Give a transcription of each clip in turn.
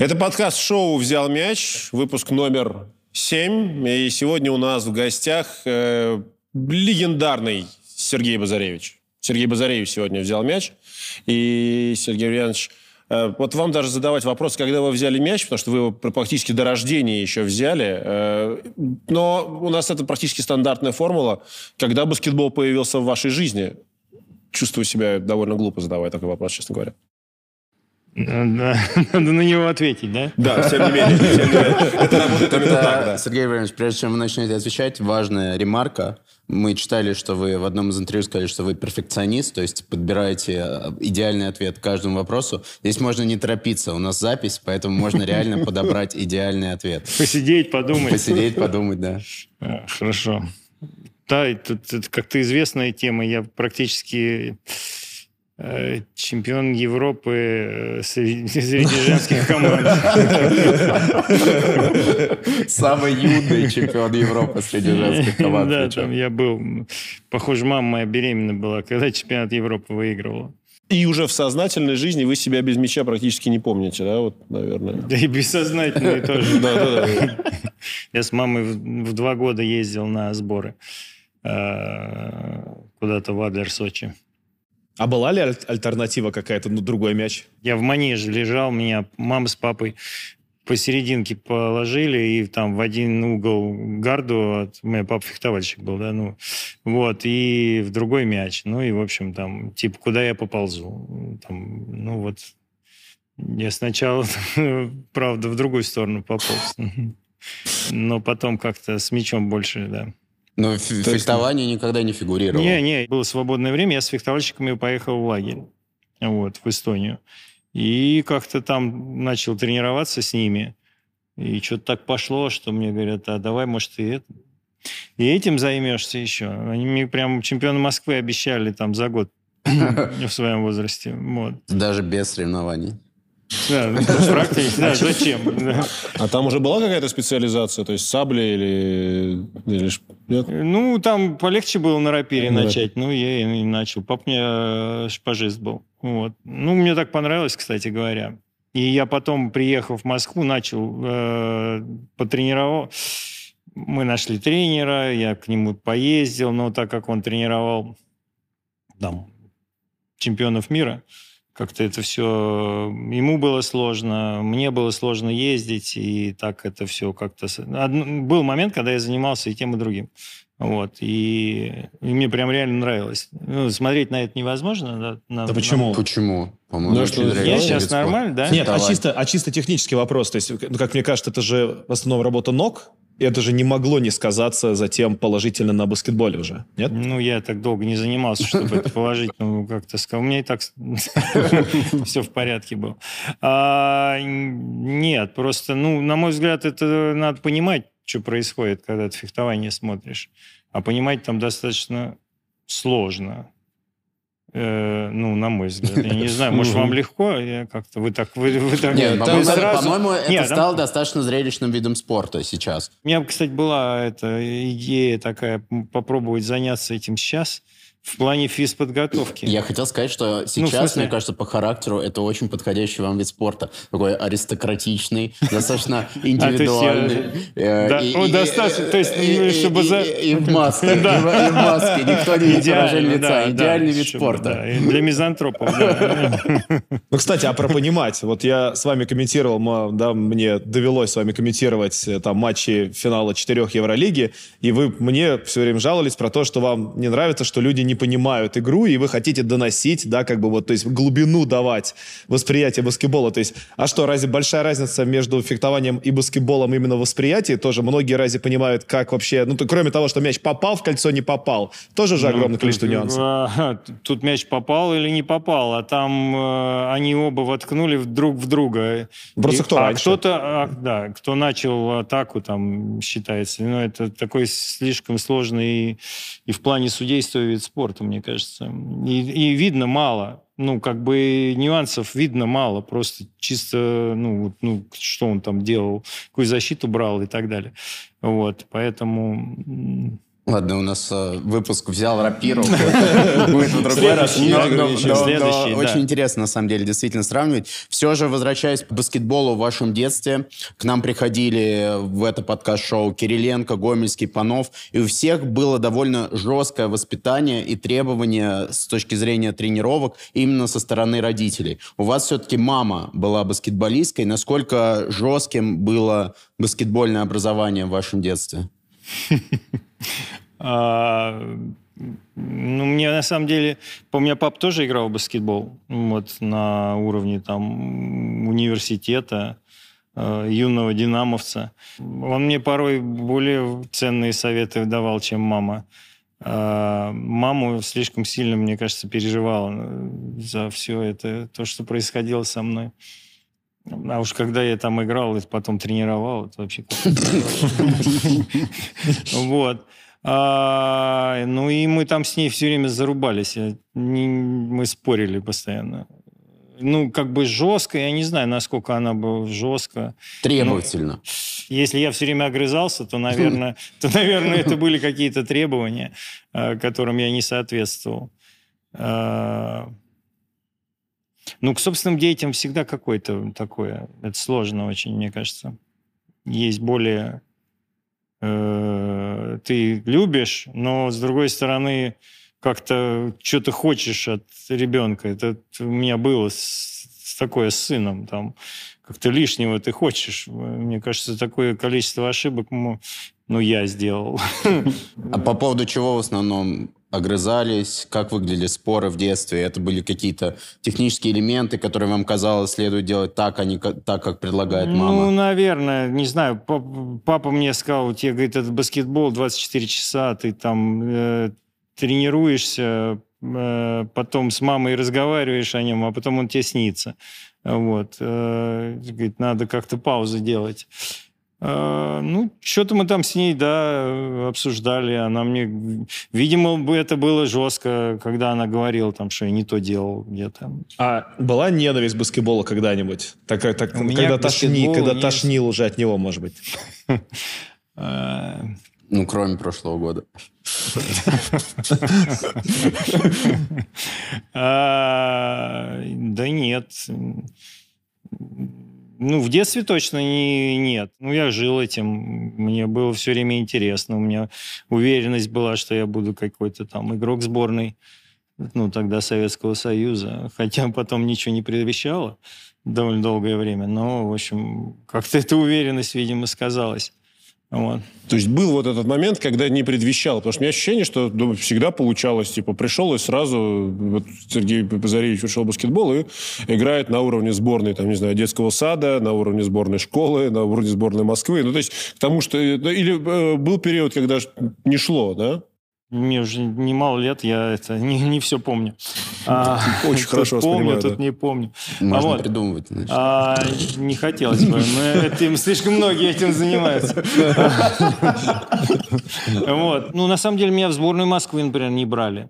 Это подкаст шоу «Взял мяч», выпуск номер 7. И сегодня у нас в гостях э, легендарный Сергей Базаревич. Сергей Базаревич сегодня взял мяч. И Сергей Ульянович, э, вот вам даже задавать вопрос, когда вы взяли мяч, потому что вы его практически до рождения еще взяли. Э, но у нас это практически стандартная формула. Когда баскетбол появился в вашей жизни? Чувствую себя довольно глупо задавая такой вопрос, честно говоря. Надо на него ответить, да? Да, тем не менее. Это работает именно так, да. Сергей Иванович, прежде чем вы начнете отвечать, важная ремарка. Мы читали, что вы в одном из интервью сказали, что вы перфекционист, то есть подбираете э, идеальный ответ к каждому вопросу. Здесь можно не торопиться, у нас запись, поэтому можно реально подобрать идеальный ответ. Посидеть, подумать. Посидеть, подумать, да. А, Хорошо. Да, это, это как-то известная тема. Я практически чемпион Европы э, среди, женских команд. Самый юный чемпион Европы среди женских команд. Да, там я был. Похоже, мама моя беременна была, когда чемпионат Европы выигрывала. И уже в сознательной жизни вы себя без мяча практически не помните, да, вот, наверное. Да и бессознательные тоже. Да, да, да. Я с мамой в, в два года ездил на сборы э, куда-то в Адлер, Сочи. А была ли аль- альтернатива какая-то, ну, другой мяч? Я в манеже лежал, меня мама с папой посерединке положили, и там в один угол гарду, от, у меня папа фехтовальщик был, да, ну, вот, и в другой мяч. Ну, и, в общем, там, типа, куда я поползу? Там, ну, вот, я сначала, правда, в другую сторону пополз. Но потом как-то с мячом больше, да. Но в фехтовании никогда не фигурировал. Не, не, было свободное время, я с фехтовальщиками поехал в лагерь, вот, в Эстонию. И как-то там начал тренироваться с ними. И что-то так пошло, что мне говорят, а давай, может, и это. И этим займешься еще. Они мне прям чемпиона Москвы обещали там за год в своем возрасте. Вот. Даже без соревнований. Да, зачем? А там уже была какая-то специализация, то есть сабли или... Ну, там полегче было на рапире На начать. Ну, я и начал. Пап мне э, шпажист был. Вот. Ну, мне так понравилось, кстати говоря. И я потом, приехав в Москву, начал э, потренировал. Мы нашли тренера, я к нему поездил, но так как он тренировал там чемпионов мира, как-то это все... Ему было сложно, мне было сложно ездить, и так это все как-то... Одно- Был момент, когда я занимался и тем, и другим. Вот. И, и мне прям реально нравилось. Ну, смотреть на это невозможно. Да, на- Да почему? Почему? По-моему, Ну, что, Я сейчас нормально, да? Нет, а чисто, а чисто технический вопрос. То есть, ну, как мне кажется, это же в основном работа ног, это же не могло не сказаться затем положительно на баскетболе уже, нет? Ну, я так долго не занимался, чтобы это положить. Ну, как-то сказал. У меня и так все в порядке было. А, Нет, просто, ну, на мой взгляд, это надо понимать, что происходит, когда ты фехтование смотришь. А понимать там достаточно сложно. Э, Ну, на мой взгляд. Я не знаю, может, вам легко? Я как-то... Вы так... Вы, вы так Нет, вы по-моему, сразу- по-моему, это Нет, там- стало достаточно зрелищным видом спорта сейчас. У меня, кстати, была эта идея такая, попробовать заняться этим сейчас в плане физподготовки. Я хотел сказать, что сейчас, Ну, смысле? мне кажется, по характеру это очень подходящий вам вид спорта. Такой аристократичный, достаточно индивидуальный. э, А, Да, и- ну, и- достаточно, то есть, ну, чтобы за- И в маске, и в Да. и в маске. Никто не видит выражение лица. Идеальный вид спорта. для мизантропов. Ну, кстати, а про понимать. Вот я с вами комментировал, да, мне довелось с вами комментировать э, там матчи финала четырех Евролиги, и вы мне все время жаловались про то, что вам не нравится, что люди не понимают игру, и вы хотите доносить, да, как бы вот, то есть глубину давать восприятие баскетбола. То есть, а что, разве большая разница между фехтованием и баскетболом именно в восприятии? Тоже многие разве понимают, как вообще, ну, то, кроме того, что мяч попал в кольцо, не попал. Тоже же огромное Ну, количество тут, нюансов. Тут мяч попал или не попал, а там э, они оба воткнули друг в друга. Просто И- кто а раньше? кто-то, а, да, кто начал атаку, там считается. Но это такой слишком сложный и, и в плане судейства вид спорта, мне кажется. И, и видно мало. Ну, как бы нюансов видно мало. Просто чисто, ну, ну, что он там делал, какую защиту брал и так далее. Вот, поэтому Ладно, у нас э, выпуск взял рапиру. Будет в другой раз. Очень интересно, на самом деле, действительно сравнивать. Все же, возвращаясь к баскетболу в вашем детстве, к нам приходили в это подкаст-шоу Кириленко, Гомельский, Панов, и у всех было довольно жесткое воспитание и требования с точки зрения тренировок именно со стороны родителей. У вас все-таки мама была баскетболисткой. Насколько жестким было баскетбольное образование в вашем детстве? А, ну, мне на самом деле... У меня папа тоже играл в баскетбол. Вот на уровне там университета, э, юного динамовца. Он мне порой более ценные советы давал, чем мама. А маму слишком сильно, мне кажется, переживала э, за все это, то, что происходило со мной. А уж когда я там играл и потом тренировал, это вообще Вот. А, ну и мы там с ней все время зарубались. Не- мы спорили постоянно. Ну, как бы жестко, я не знаю, насколько она была жестко. Требовательно. Если я все время огрызался, то, наверное, то, наверное, это были какие-то требования, э, которым я не соответствовал. Ну, к собственным детям всегда какое-то такое. Это сложно очень, мне кажется. Есть более... э, Ты любишь, но, с другой стороны, как-то что ты хочешь от ребенка. Это у меня было с, с такое с сыном. Там, как-то лишнего ты хочешь. Мне кажется, такое количество ошибок ну, я сделал. А по поводу чего в основном огрызались? Как выглядели споры в детстве? Это были какие-то технические элементы, которые вам казалось следует делать так, а не так, как предлагает Ну, мама? наверное, не знаю. Пап- Папа мне сказал, у тебя, говорит, этот баскетбол 24 часа, ты там э, тренируешься, э, потом с мамой разговариваешь о нем, а потом он тебе снится. Вот. Э, говорит, надо как-то паузу делать. Э, Ну, что-то мы там с ней, да, обсуждали. Она мне... Видимо, бы это было жестко, когда она говорила, там, что я не то делал где-то. А была ненависть к баскетболу когда-нибудь? Так, так, У меня когда, тошни, когда нет. тошнил уже от него, может быть. Э, Ну, кроме прошлого года. А, Да нет. Ну, в детстве точно не, нет. Ну, я жил этим. Мне было все время интересно. У меня уверенность была, что я буду какой-то там игрок сборной, ну, тогда Советского Союза. Хотя потом ничего не предвещало довольно долгое время. Но, в общем, как-то эта уверенность, видимо, сказалась. Вот. То есть был вот этот момент, когда не предвещал. Потому что у меня ощущение, что ну, всегда получалось. Типа пришел и сразу вот Сергей Позаревич ушел в баскетбол и играет на уровне сборной, там, не знаю, детского сада, на уровне сборной школы, на уровне сборной Москвы. Ну, то есть к тому, что... ну, Или э, был период, когда не шло, да? Мне уже немало лет, я это не, не все помню. А, Очень хорошо помню, тут да. не помню. Можно вот. придумывать. значит. А, не хотелось бы. но Этим, слишком многие этим занимаются. Вот. Ну, на самом деле, меня в сборную Москвы, например, не брали.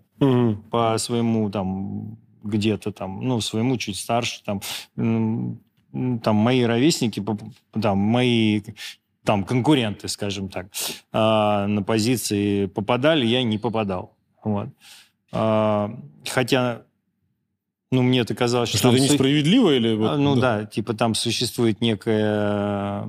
По своему там где-то там, ну, своему чуть старше, там, там мои ровесники, там, мои там конкуренты, скажем так, а, на позиции попадали, я не попадал. Вот. А, Хотя, ну, мне это казалось, что, Что это су- несправедливо или... а, вот, Ну да, типа там существует некая...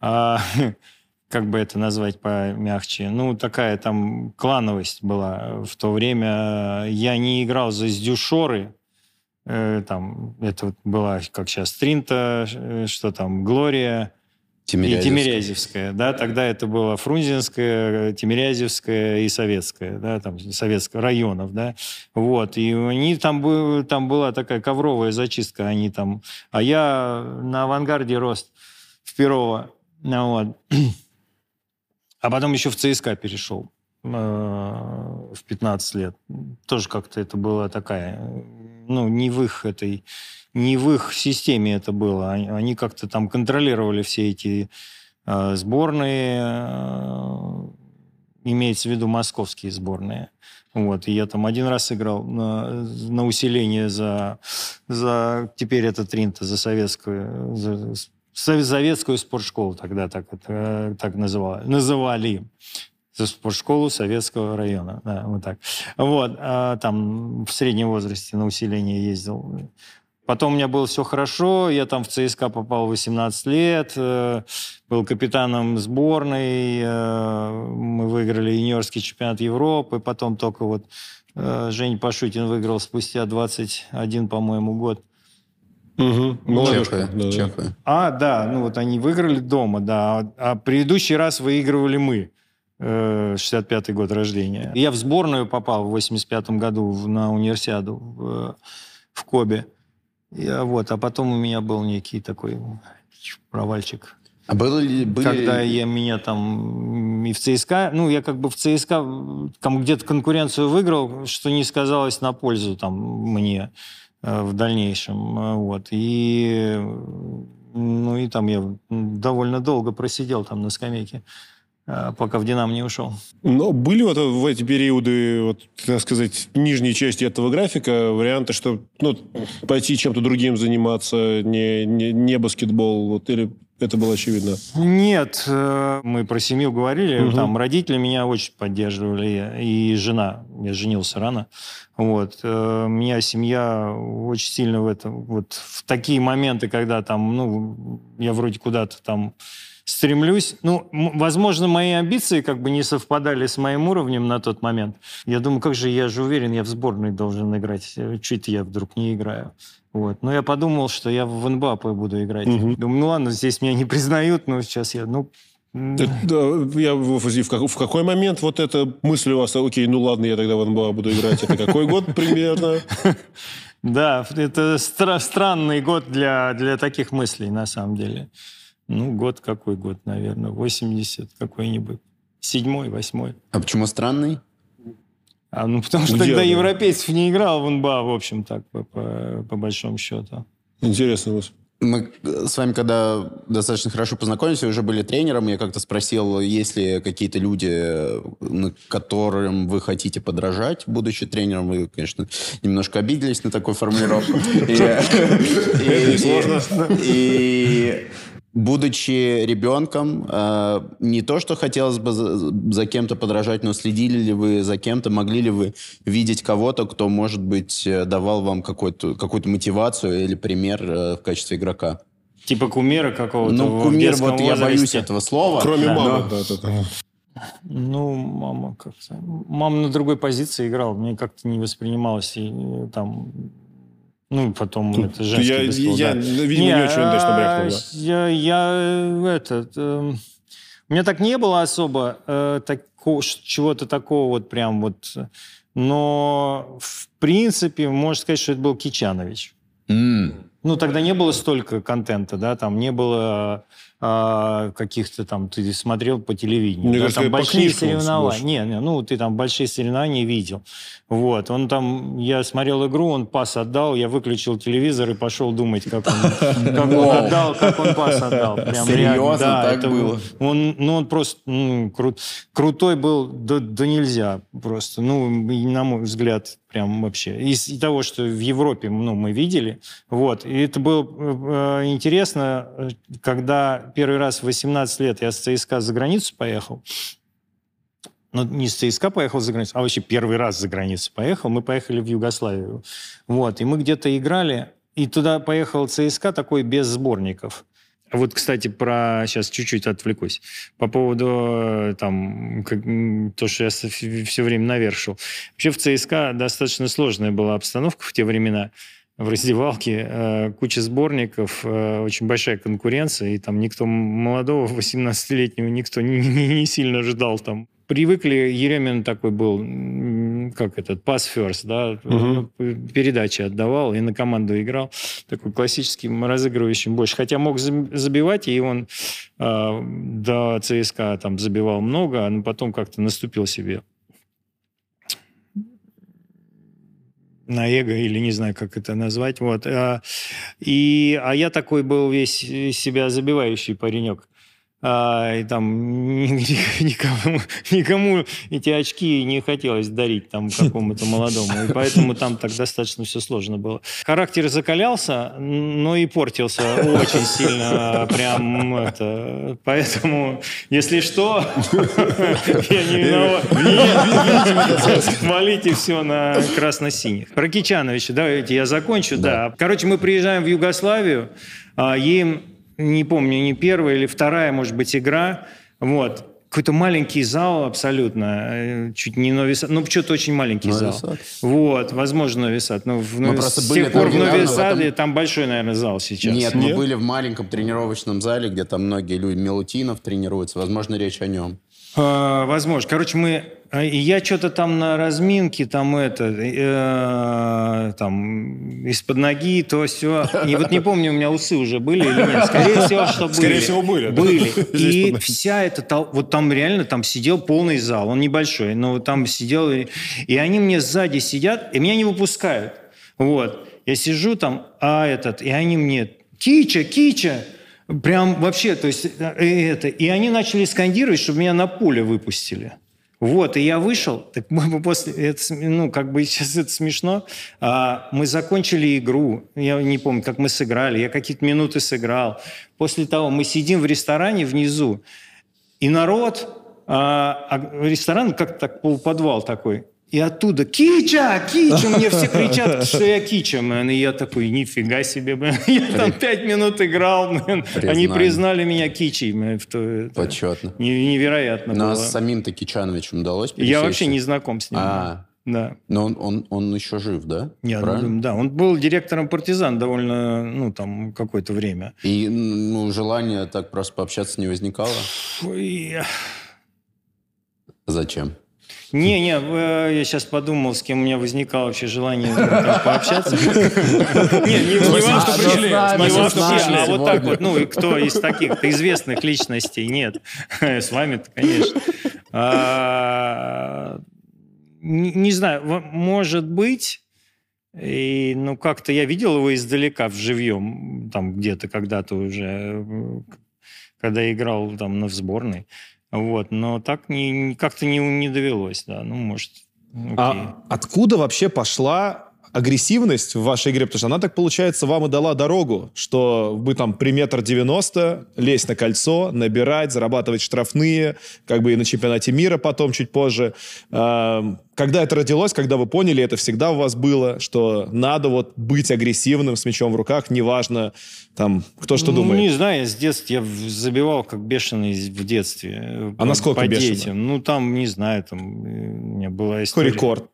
а, как бы это назвать помягче? Ну, такая там клановость была в то время. Я не играл за Сдюшоры, там, это вот была, как сейчас, Тринта, э, что там, Глория, и Тимирязевская. Тимирязевская, да, тогда это было Фрунзенская, Тимирязевская и Советская, да, там, Советская, районов, да, вот, и они там, был, там была такая ковровая зачистка, они там, а я на авангарде рост в Перово, ну, вот, а потом еще в ЦСКА перешел э, в 15 лет, тоже как-то это была такая, ну, не в их этой не в их системе это было. Они, они как-то там контролировали все эти э, сборные, э, имеется в виду московские сборные. Вот, и я там один раз играл на, на усиление за, за теперь это Тринта, за советскую, за советскую спортшколу тогда так, это, так называли. называли спортшколу советского района. Да, вот так. Вот, а, там в среднем возрасте на усиление ездил. Потом у меня было все хорошо, я там в ЦСКА попал в 18 лет, э, был капитаном сборной, э, мы выиграли юниорский чемпионат Европы, потом только вот э, Жень Пашутин выиграл спустя 21, по-моему, год. Угу. Чехия, да, Чехия. А, да, ну вот они выиграли дома, да, а предыдущий раз выигрывали мы. 65-й год рождения. Я в сборную попал в 85-м году на универсиаду в, в Кобе. Я, вот, а потом у меня был некий такой провальчик. А было ли... Были... Когда я меня там и в ЦСКА... Ну, я как бы в ЦСКА там где-то конкуренцию выиграл, что не сказалось на пользу там мне э, в дальнейшем. Э, вот. И... Ну, и там я довольно долго просидел там на скамейке. Э, пока в «Динамо» не ушел. Но были вот в эти периоды, вот, так сказать, нижней части этого графика варианты, что ну, пойти чем-то другим заниматься, не, не, не баскетбол, вот, или это было очевидно? Нет, э, мы про семью говорили, угу. там родители меня очень поддерживали, и жена, я женился рано, вот, э, меня семья очень сильно в этом, вот в такие моменты, когда там, ну, я вроде куда-то там стремлюсь. Ну, возможно, мои амбиции как бы не совпадали с моим уровнем на тот момент. Я думаю, как же я же уверен, я в сборной должен играть. Чуть я вдруг не играю. Вот. Но я подумал, что я в НБА буду играть. Угу. Думаю, ну ладно, здесь меня не признают, но сейчас я, ну, да, я в, в, в какой момент вот эта мысль у вас, окей, ну ладно, я тогда в НБА буду играть, это какой год примерно? Да, это странный год для, для таких мыслей, на самом деле. Ну, год какой год, наверное, 80 какой-нибудь. Седьмой, восьмой. А почему странный? А, ну, потому что Где тогда он? европейцев не играл в НБА, в общем, так, по, по, по большому счету. Интересно. Вот. Мы с вами, когда достаточно хорошо познакомились, уже были тренером, я как-то спросил, есть ли какие-то люди, которым вы хотите подражать, будучи тренером. Вы, конечно, немножко обиделись на такую формулировку. И будучи ребенком, э, не то, что хотелось бы за, за кем-то подражать, но следили ли вы за кем-то, могли ли вы видеть кого-то, кто, может быть, э, давал вам какую-то какую мотивацию или пример э, в качестве игрока? Типа кумира какого-то Ну, кумир, вот возрасте. я боюсь этого слова. Кроме да. мамы. Да, да, да. Ну, мама как-то... Мама на другой позиции играла, мне как-то не воспринималось и там ну, потом Тут это женский я, бейсбол, я, да. видимо, не, не очень удачно брякнул, да. Я, я этот... Э, у меня так не было особо э, тако, чего-то такого вот прям вот... Но, в принципе, можно сказать, что это был Кичанович. Mm. Ну, тогда не было столько контента, да, там не было а, каких-то там, ты смотрел по телевидению. Мне да, кажется, там большие соревнования. Не, не, ну, ты там большие соревнования видел. Вот, он там, я смотрел игру, он пас отдал, я выключил телевизор и пошел думать, как он, как он отдал, как он пас отдал. Прям Серьезно, да, так это, было? Он, ну, он просто ну, крут, крутой был, да, да нельзя просто. Ну, на мой взгляд, прям вообще. Из того, что в Европе ну, мы видели. Вот. И это было э, интересно, когда первый раз в 18 лет я с ЦСКА за границу поехал. Ну, не с ЦСКА поехал за границу, а вообще первый раз за границу поехал. Мы поехали в Югославию. Вот. И мы где-то играли, и туда поехал ЦСКА такой без сборников. Вот, кстати, про... Сейчас чуть-чуть отвлекусь. По поводу там, как, то, что я все время навершил. Вообще в ЦСКА достаточно сложная была обстановка в те времена в раздевалке, э, куча сборников, э, очень большая конкуренция, и там никто молодого, 18-летнего, никто не, не, не сильно ждал там. Привыкли, Еремин такой был, как этот, pass first, да, угу. передачи отдавал и на команду играл, такой классическим разыгрывающим больше. Хотя мог забивать, и он э, до ЦСКА там забивал много, но потом как-то наступил себе на эго, или не знаю, как это назвать. Вот. А, и, а я такой был весь себя забивающий паренек. А, и там никому, никому эти очки не хотелось дарить там какому-то молодому. И поэтому там так достаточно все сложно было. Характер закалялся, но и портился очень сильно. Прям это... Поэтому, если что, я не виноват. Валите все на красно-синих. Про Кичановича давайте я закончу. Да. Короче, мы приезжаем в Югославию, а, им не помню, не первая или вторая, может быть, игра. Вот. Какой-то маленький зал абсолютно, э, чуть не Новисад, ну, что-то очень маленький Нови зал. Вот, возможно, Новисад. Но в Мы Нови- просто с были тех пор в Новисаде этом- там большой, наверное, зал сейчас. Нет, мы Нет? были в маленьком тренировочном зале, где там многие люди, Милутинов тренируются. Возможно, речь о нем. А, возможно. Короче, мы... а, И я что-то там на разминке, там это, э, там, из-под ноги, то все. И вот не помню, у меня усы уже были или нет. Скорее всего, что были. Скорее всего, были. Были. И вся эта... Вот там реально там сидел полный зал. Он небольшой, но вот там сидел... И, они мне сзади сидят, и меня не выпускают. Вот. Я сижу там, а этот... И они мне... Кича, Кича! Прям вообще, то есть э, это. И они начали скандировать, чтобы меня на поле выпустили. Вот, и я вышел, так мы после, это, ну, как бы сейчас это смешно, А, мы закончили игру, я не помню, как мы сыграли, я какие-то минуты сыграл. После того мы сидим в ресторане внизу, и народ, а, а ресторан как так полуподвал такой, и оттуда «Кича! Кича!» Мне все кричат, что я Кича, мэн. И я такой, нифига себе, мэн. Я там пять минут играл, мэн. Они признали меня Кичей, мэн. это Почетно. не- Невероятно Но было. с самим-то Кичановичем удалось Я пересечься? вообще не знаком с ним. А, Да. но он, он, он еще жив, да? Я Правильно? да, он был директором партизан довольно, ну, там, какое-то время. И ну, желание так просто пообщаться не возникало? Ой, Зачем? Не-не, э, я сейчас подумал, с кем у меня возникало вообще желание пообщаться. Не, не не вам, что не пришли. не что вам, пришли а вот так вот, ну, и кто из таких известных личностей, нет. С вами-то, конечно. А, Не не знаю, может быть, и, ну, как-то я видел его издалека, в живьем, там где-то когда-то уже, э, когда играл там на сборной. Вот, но так не, как-то не, не довелось, да. Ну, может, окей. А откуда вообще пошла агрессивность в вашей игре? Потому что она так, получается, вам и дала дорогу, что вы там при метр девяносто лезть на кольцо, набирать, зарабатывать штрафные, как бы и на чемпионате мира потом, чуть позже. Эм, Когда это родилось, когда вы поняли, это всегда у вас было, что надо вот быть агрессивным с мячом в руках, неважно, там, кто что Ну, думает. Не знаю, я с детства я забивал как бешеный в детстве. А насколько по бешено? детям. Ну, там, не знаю, там э, у меня была Какой история. рекорд?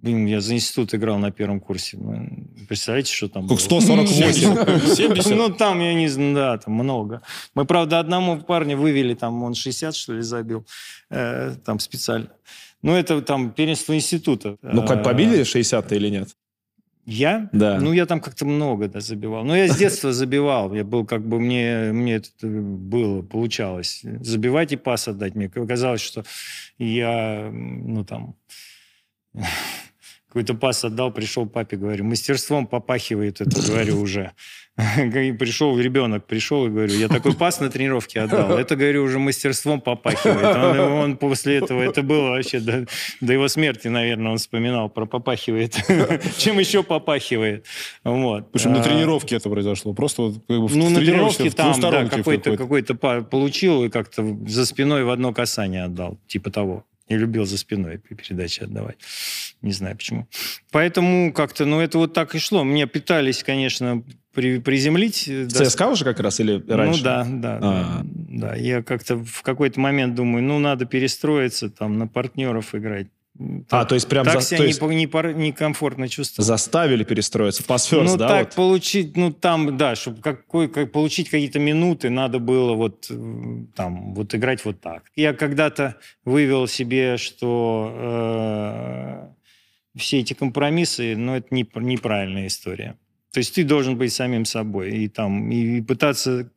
Блин, я за институт играл на первом курсе. Ну, Представляете, что там Как было? 148. 70? Ну, там, я не знаю, да, там много. Мы, правда, одному парня вывели, там он 60, что ли, забил, э, там специально. Ну, это там первенство института. Ну, как Э, побили 60 или нет? Я? Да. Ну, я там как-то много да, забивал. Но я с детства забивал. Я был как бы, мне, мне это было, получалось. Забивать и пас отдать. Мне казалось, что я, ну, там, какой-то пас отдал, пришел папе, говорю, мастерством попахивает это, говорю, уже. И пришел ребенок, пришел и говорю, я такой пас на тренировке отдал. Это, говорю, уже мастерством попахивает. Он, он после этого, это было вообще до, до его смерти, наверное, он вспоминал про попахивает. Чем еще попахивает. Вот. В общем, на А, тренировке это произошло. Просто вот как бы ну, на тренировке там, да, какой-то па- получил и как-то за спиной в одно касание отдал. Типа того. Я любил за спиной передачи отдавать. Не знаю почему. Поэтому как-то, ну, это вот так и шло. Мне пытались, конечно, при- приземлить. э, В до- ЦСКА уже как раз или раньше? Ну да, да, А. да. Да, я как-то в какой-то момент думаю, ну, надо перестроиться, там, на партнеров играть. А, то есть прям так за- себя не есть не некомфортно чувствовал. заставили перестроиться. Pass first, ну, да? так вот? получить, ну, там, да, чтобы какой, как, получить какие-то минуты, надо было вот э, там, вот играть вот так. Я когда-то вывел себе, что э, все эти компромиссы, ну, это не, неправильная история. То есть ты должен быть самим собой и там, и пытаться,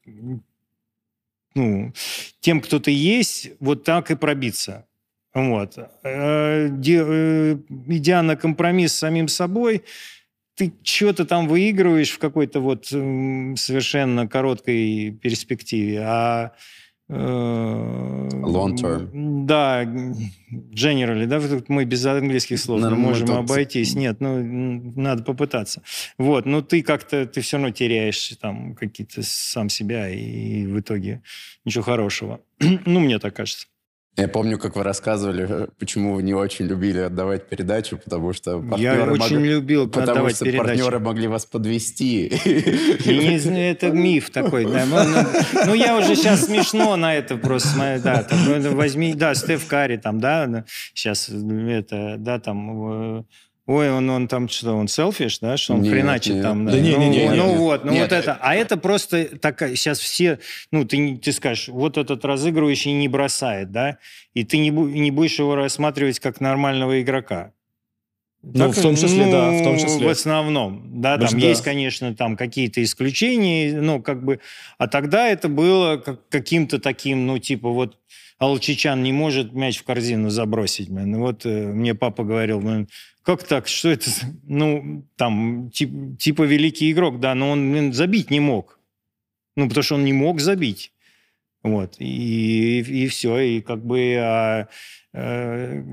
ну, тем, кто ты есть, вот так и пробиться. Вот. Э, э, Идя на компромисс с самим собой, ты что-то там выигрываешь в какой-то вот совершенно короткой перспективе, а Long term. Да, generally, да, мы без английских слов Ну, не можем тут- обойтись. Нет, ну, надо попытаться. Вот, но ты как-то, ты все равно теряешь там какие-то сам себя, и в итоге ничего хорошего. ну, мне так кажется. Я помню, как вы рассказывали, почему вы не очень любили отдавать передачу, потому что Я партнеры очень мог- любил Потому что передачи. партнеры могли вас подвести. Я не это миф такой. Да. Ну, ну, ну, я уже сейчас смешно на это просто. Да, там, ну, возьми, да, Стеф Карри там, да, сейчас это, да, там, э, ой, он, он там что, он селфиш, да, что он Нет, хреначит нет. там. Да не, ну, не, не, ну не. вот, ну Нет, вот это. А это просто такая, сейчас все, ну, ты, ты скажешь, вот этот разыгрывающий не бросает, да, и ты не, не будешь его рассматривать как нормального игрока. Ну, в том числе, да, в том числе. В основном. Да, Потому там что- есть, конечно, там какие-то исключения, ну, как бы... А тогда это было как- каким-то таким, ну, типа, вот Алчичан не может мяч в корзину забросить. блин. Вот э, мне папа говорил, блин, как так, что это? Ну, там, тип- типа великий игрок, да, но он забить не мог. Ну, потому что он не мог забить. Вот, и, и все, и как бы а, э,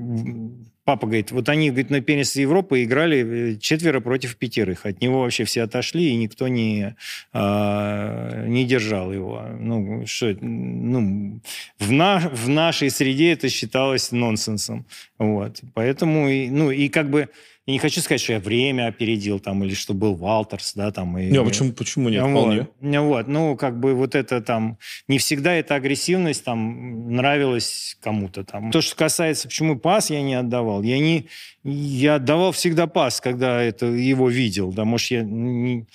папа говорит, вот они, говорит, на первенстве Европы играли э, четверо против пятерых, от него вообще все отошли, и никто не, а, не держал его. Ну, что, ну, в, на, в нашей среде это считалось нонсенсом, вот, поэтому, ну, и как бы, я не хочу сказать, что я время опередил, там, или что был Валтерс, да, там, и... Не, а почему, почему нет? Вот. Вполне. Вот, ну, как бы вот это там... Не всегда эта агрессивность там нравилась кому-то там. То, что касается, почему пас я не отдавал. Я не... Я отдавал всегда пас, когда это его видел. Да, может, я... не-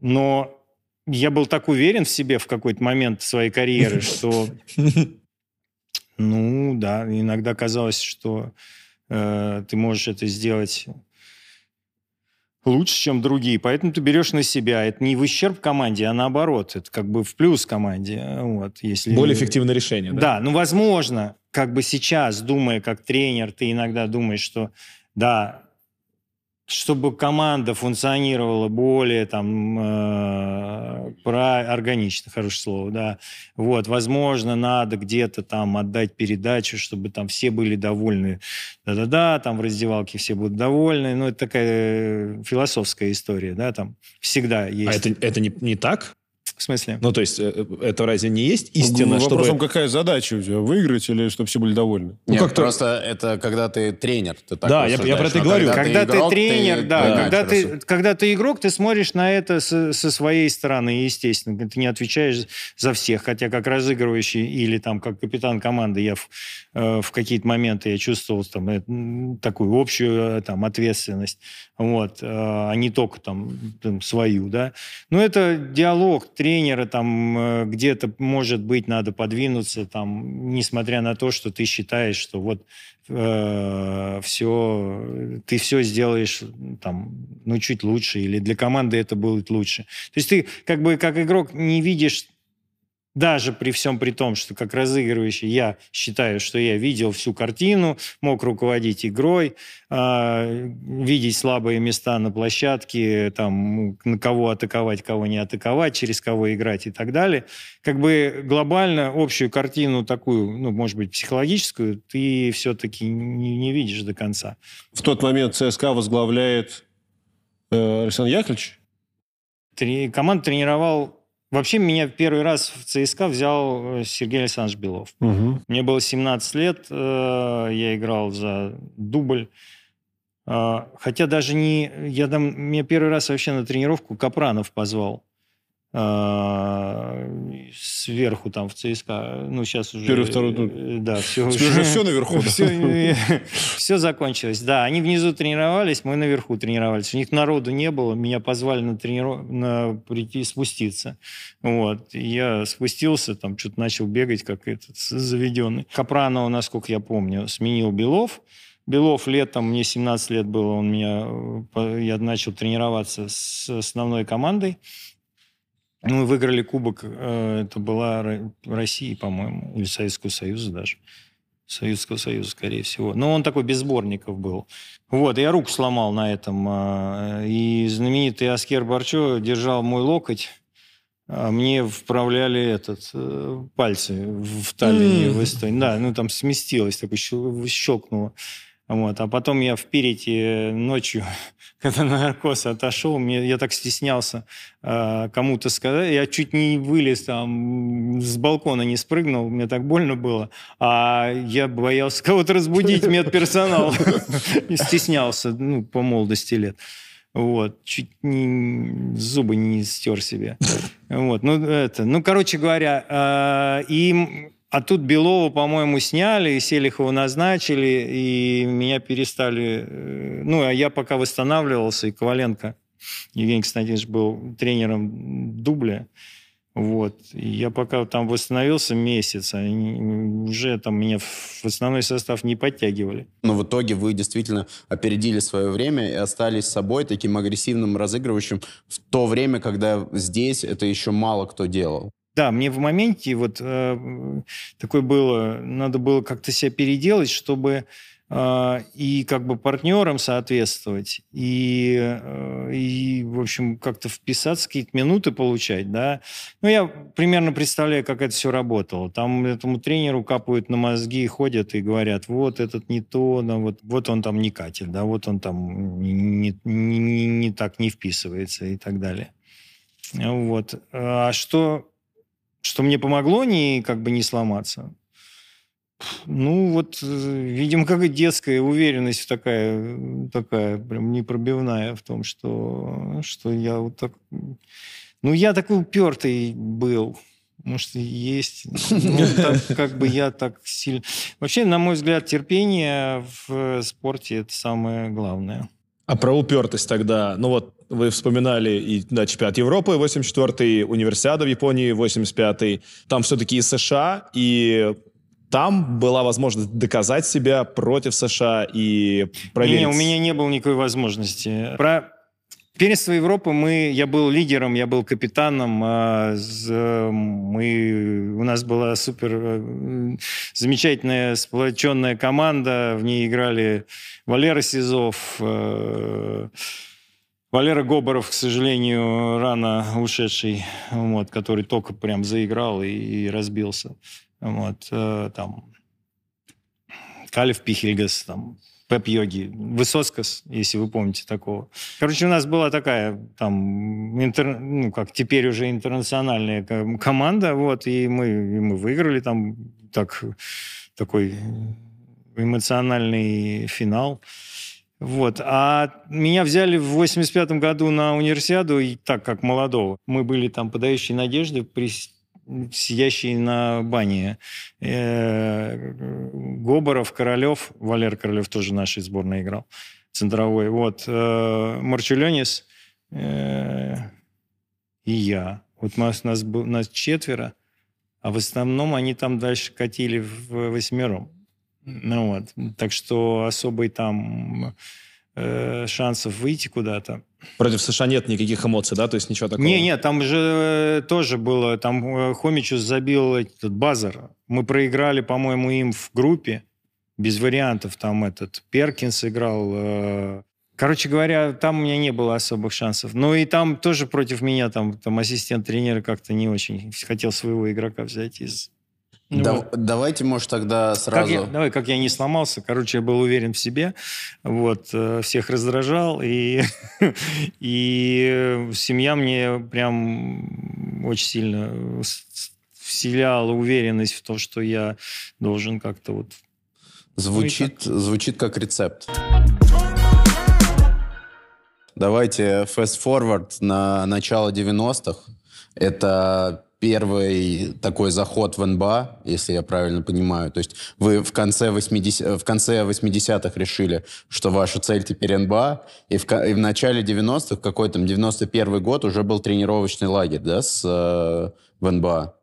Но я был так уверен в себе в какой-то момент своей карьеры, что... Ну, да, иногда казалось, что э, ты можешь это сделать лучше, чем другие. Поэтому ты берешь на себя. Это не в ущерб команде, а наоборот. Это как бы в плюс команде. Вот, если... Более эффективное решение, да? Да, ну, возможно, как бы сейчас, думая как тренер, ты иногда думаешь, что да, чтобы команда функционировала более там э, про органично, хорошее слово, да. Вот, возможно, надо где-то там отдать передачу, чтобы там все были довольны. Да-да-да, там в раздевалке все будут довольны. Ну, это такая э, философская история, да, там всегда А есть. это, это не, не так? В смысле? Ну, то есть, э, это разве не есть истина, чтобы... Вопросом, какая задача у тебя? Выиграть или чтобы все были довольны? Ну, Нет, как-то- просто это когда ты тренер. Ты так Да, я- я про это и Но говорю. Когда ты игрок, тренер, да, понимаешь когда, ты, когда ты игрок, ты смотришь на это со, со своей стороны, естественно. Ты не отвечаешь за всех, хотя как разыгрывающий или там как капитан команды я в, э, в какие-то моменты я чувствовал там, э, такую общую э, там, ответственность, вот, э, а не только там, там свою, да. Но это диалог тренера, там э, где-то, может быть, надо подвинуться, там, несмотря на то, что ты считаешь, что вот все, ты все сделаешь там, ну, чуть лучше, или для команды это будет лучше. То есть ты как бы как игрок не видишь даже при всем при том, что как разыгрывающий я считаю, что я видел всю картину, мог руководить игрой, э, видеть слабые места на площадке, там, на кого атаковать, кого не атаковать, через кого играть и так далее. Как бы глобально общую картину такую, ну, может быть, психологическую, ты все-таки не, не видишь до конца. В тот момент ЦСКА возглавляет э, Александр Яковлевич. Трени- команду тренировал... Вообще меня первый раз в ЦСКА взял э, Сергей Александрович Белов. Мне было 17 лет, э, я играл за дубль. Э, Хотя даже не... Я там, меня первый раз вообще на тренировку Капранов позвал. Э, Сверху там в ЦСКА. Ну, сейчас уже... Первый, второй, ну, э, Да, все. Теперь уже все наверху. Все, все закончилось. Да, они внизу тренировались, мы наверху тренировались. У них народу не было, меня позвали на трениров... на прийти спуститься. Вот. Я спустился, там что-то начал бегать, как этот заведенный. Капранова, насколько я помню, сменил Белов. Белов летом, мне 17 лет было, он меня, э, я начал тренироваться с основной командой. Мы выиграли кубок, э, это была Ро- Россия, по-моему, или Советского Союза даже. Советского Союза, скорее всего. Но он такой без сборников был. Вот, я руку сломал на этом. а, И знаменитый Аскер Барчо держал мой локоть а мне вправляли этот э, пальцы в Таллине, mm. в Эстонии. Да, ну там сместилось, такое щелкнуло. Вот. А потом я в Перете ночью, когда наркоз отошел, мне, я так стеснялся э, кому-то сказать. Я чуть не вылез там, с балкона не спрыгнул, мне так больно было. А я боялся кого-то разбудить, медперсонал. Стеснялся, ну, по молодости лет. Вот, чуть не, зубы не стер себе. Вот, ну, это, ну, короче говоря, э, и а тут Белова, по-моему, сняли, и Селихова назначили, и меня перестали... Э, ну, а я пока восстанавливался, и Коваленко, Евгений Константинович был тренером дубля. Вот. И я пока там восстановился месяц, они уже там меня в основной состав не подтягивали. Но в итоге вы действительно опередили свое время и остались собой таким агрессивным разыгрывающим в то время, когда здесь это еще мало кто делал. Да, мне в моменте вот э, такое было, надо было как-то себя переделать, чтобы э, и как бы партнерам соответствовать, и, э, и в общем, как-то вписаться, какие-то минуты получать, да. Ну, я примерно представляю, как это все работало. Там этому тренеру капают на мозги, ходят и говорят, вот этот не то, да, вот, вот он там не катит, да, вот он там не, не, не, не так не вписывается и так далее. Вот. А что что мне помогло не, как бы не сломаться? Ну, вот, э, видимо, как и детская уверенность такая, такая прям непробивная в том, что, что я вот так... Ну, я такой упертый был. Может, есть. Ну, так, как бы я так сильно... Вообще, на мой взгляд, терпение в спорте – это самое главное. А про упертость тогда, ну вот вы вспоминали и да, чемпионат Европы 84-й, универсиада в Японии 85-й. Там все-таки и США, и там была возможность доказать себя против США и проверить. Не, у меня не было никакой возможности. Про Первенство Европы мы, я был лидером, я был капитаном. А, мы, у нас была супер э, замечательная сплоченная команда. В ней играли Валера Сизов, э, Валера Гоборов, к сожалению, рано ушедший, вот, который только прям заиграл и, и разбился. Вот, э, там, Калев Пихельгас, там, Пеп Йоги, Высоцкас, если вы помните такого. Короче, у нас была такая там, интер, ну, как теперь уже интернациональная команда, вот, и мы, и мы выиграли там так, такой эмоциональный финал. Вот. А меня взяли в 85 году на универсиаду, и так как молодого. Мы были там подающие надежды при сидящий на бане. Э, Гоборов, Королев, Валер Королев тоже нашей сборной играл, центровой. Вот. Э, Марчуленис э, и я. Вот нас, нас, нас четверо, а в основном они там дальше катили в восьмером. Ну вот. Так что особой там шансов выйти куда-то Против США нет никаких эмоций, да? То есть ничего такого? Не, нет, там же э, тоже было, там э, Хомичус забил этот базар. Мы проиграли, по-моему, им в группе, без вариантов. Там этот Перкинс играл. Э. Короче говоря, там у меня не было особых шансов. Ну и там тоже против меня там, там ассистент тренера как-то не очень хотел своего игрока взять из да, вот. Давайте, может, тогда сразу... Как я, давай, как я не сломался. Короче, я был уверен в себе. Вот, э, всех раздражал. И, и семья мне прям очень сильно вселяла уверенность в том, что я должен как-то вот... Звучит, ну, звучит как рецепт. Давайте fast forward на начало 90-х. Это первый такой заход в НБА, если я правильно понимаю. То есть вы в конце, 80, в конце 80-х решили, что ваша цель теперь НБА, и в, и в начале 90-х, какой там 91 год, уже был тренировочный лагерь, да, с, э, в НБА?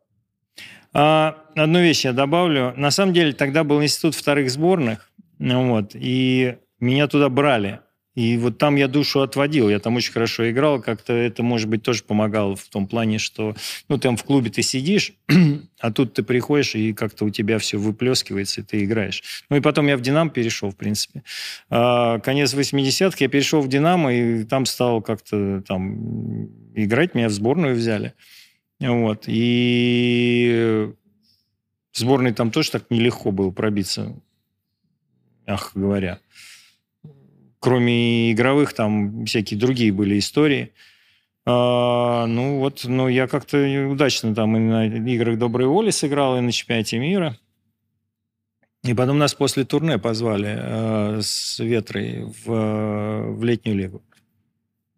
А, одну вещь я добавлю. На самом деле тогда был институт вторых сборных, ну вот, и меня туда брали. И вот там я душу отводил, я там очень хорошо играл, как-то это, может быть, тоже помогало в том плане, что, ну, там в клубе ты сидишь, а тут ты приходишь, и как-то у тебя все выплескивается, и ты играешь. Ну, и потом я в «Динамо» перешел, в принципе. А, конец 80-х я перешел в «Динамо», и там стал как-то там играть, меня в сборную взяли. Вот. И в сборной там тоже так нелегко было пробиться, мягко говоря. Кроме игровых, там всякие другие были истории. А, ну вот, но я как-то удачно там и на играх доброй воли сыграл, и на чемпионате мира. И потом нас после турне позвали э, с Ветрой в, в летнюю лигу.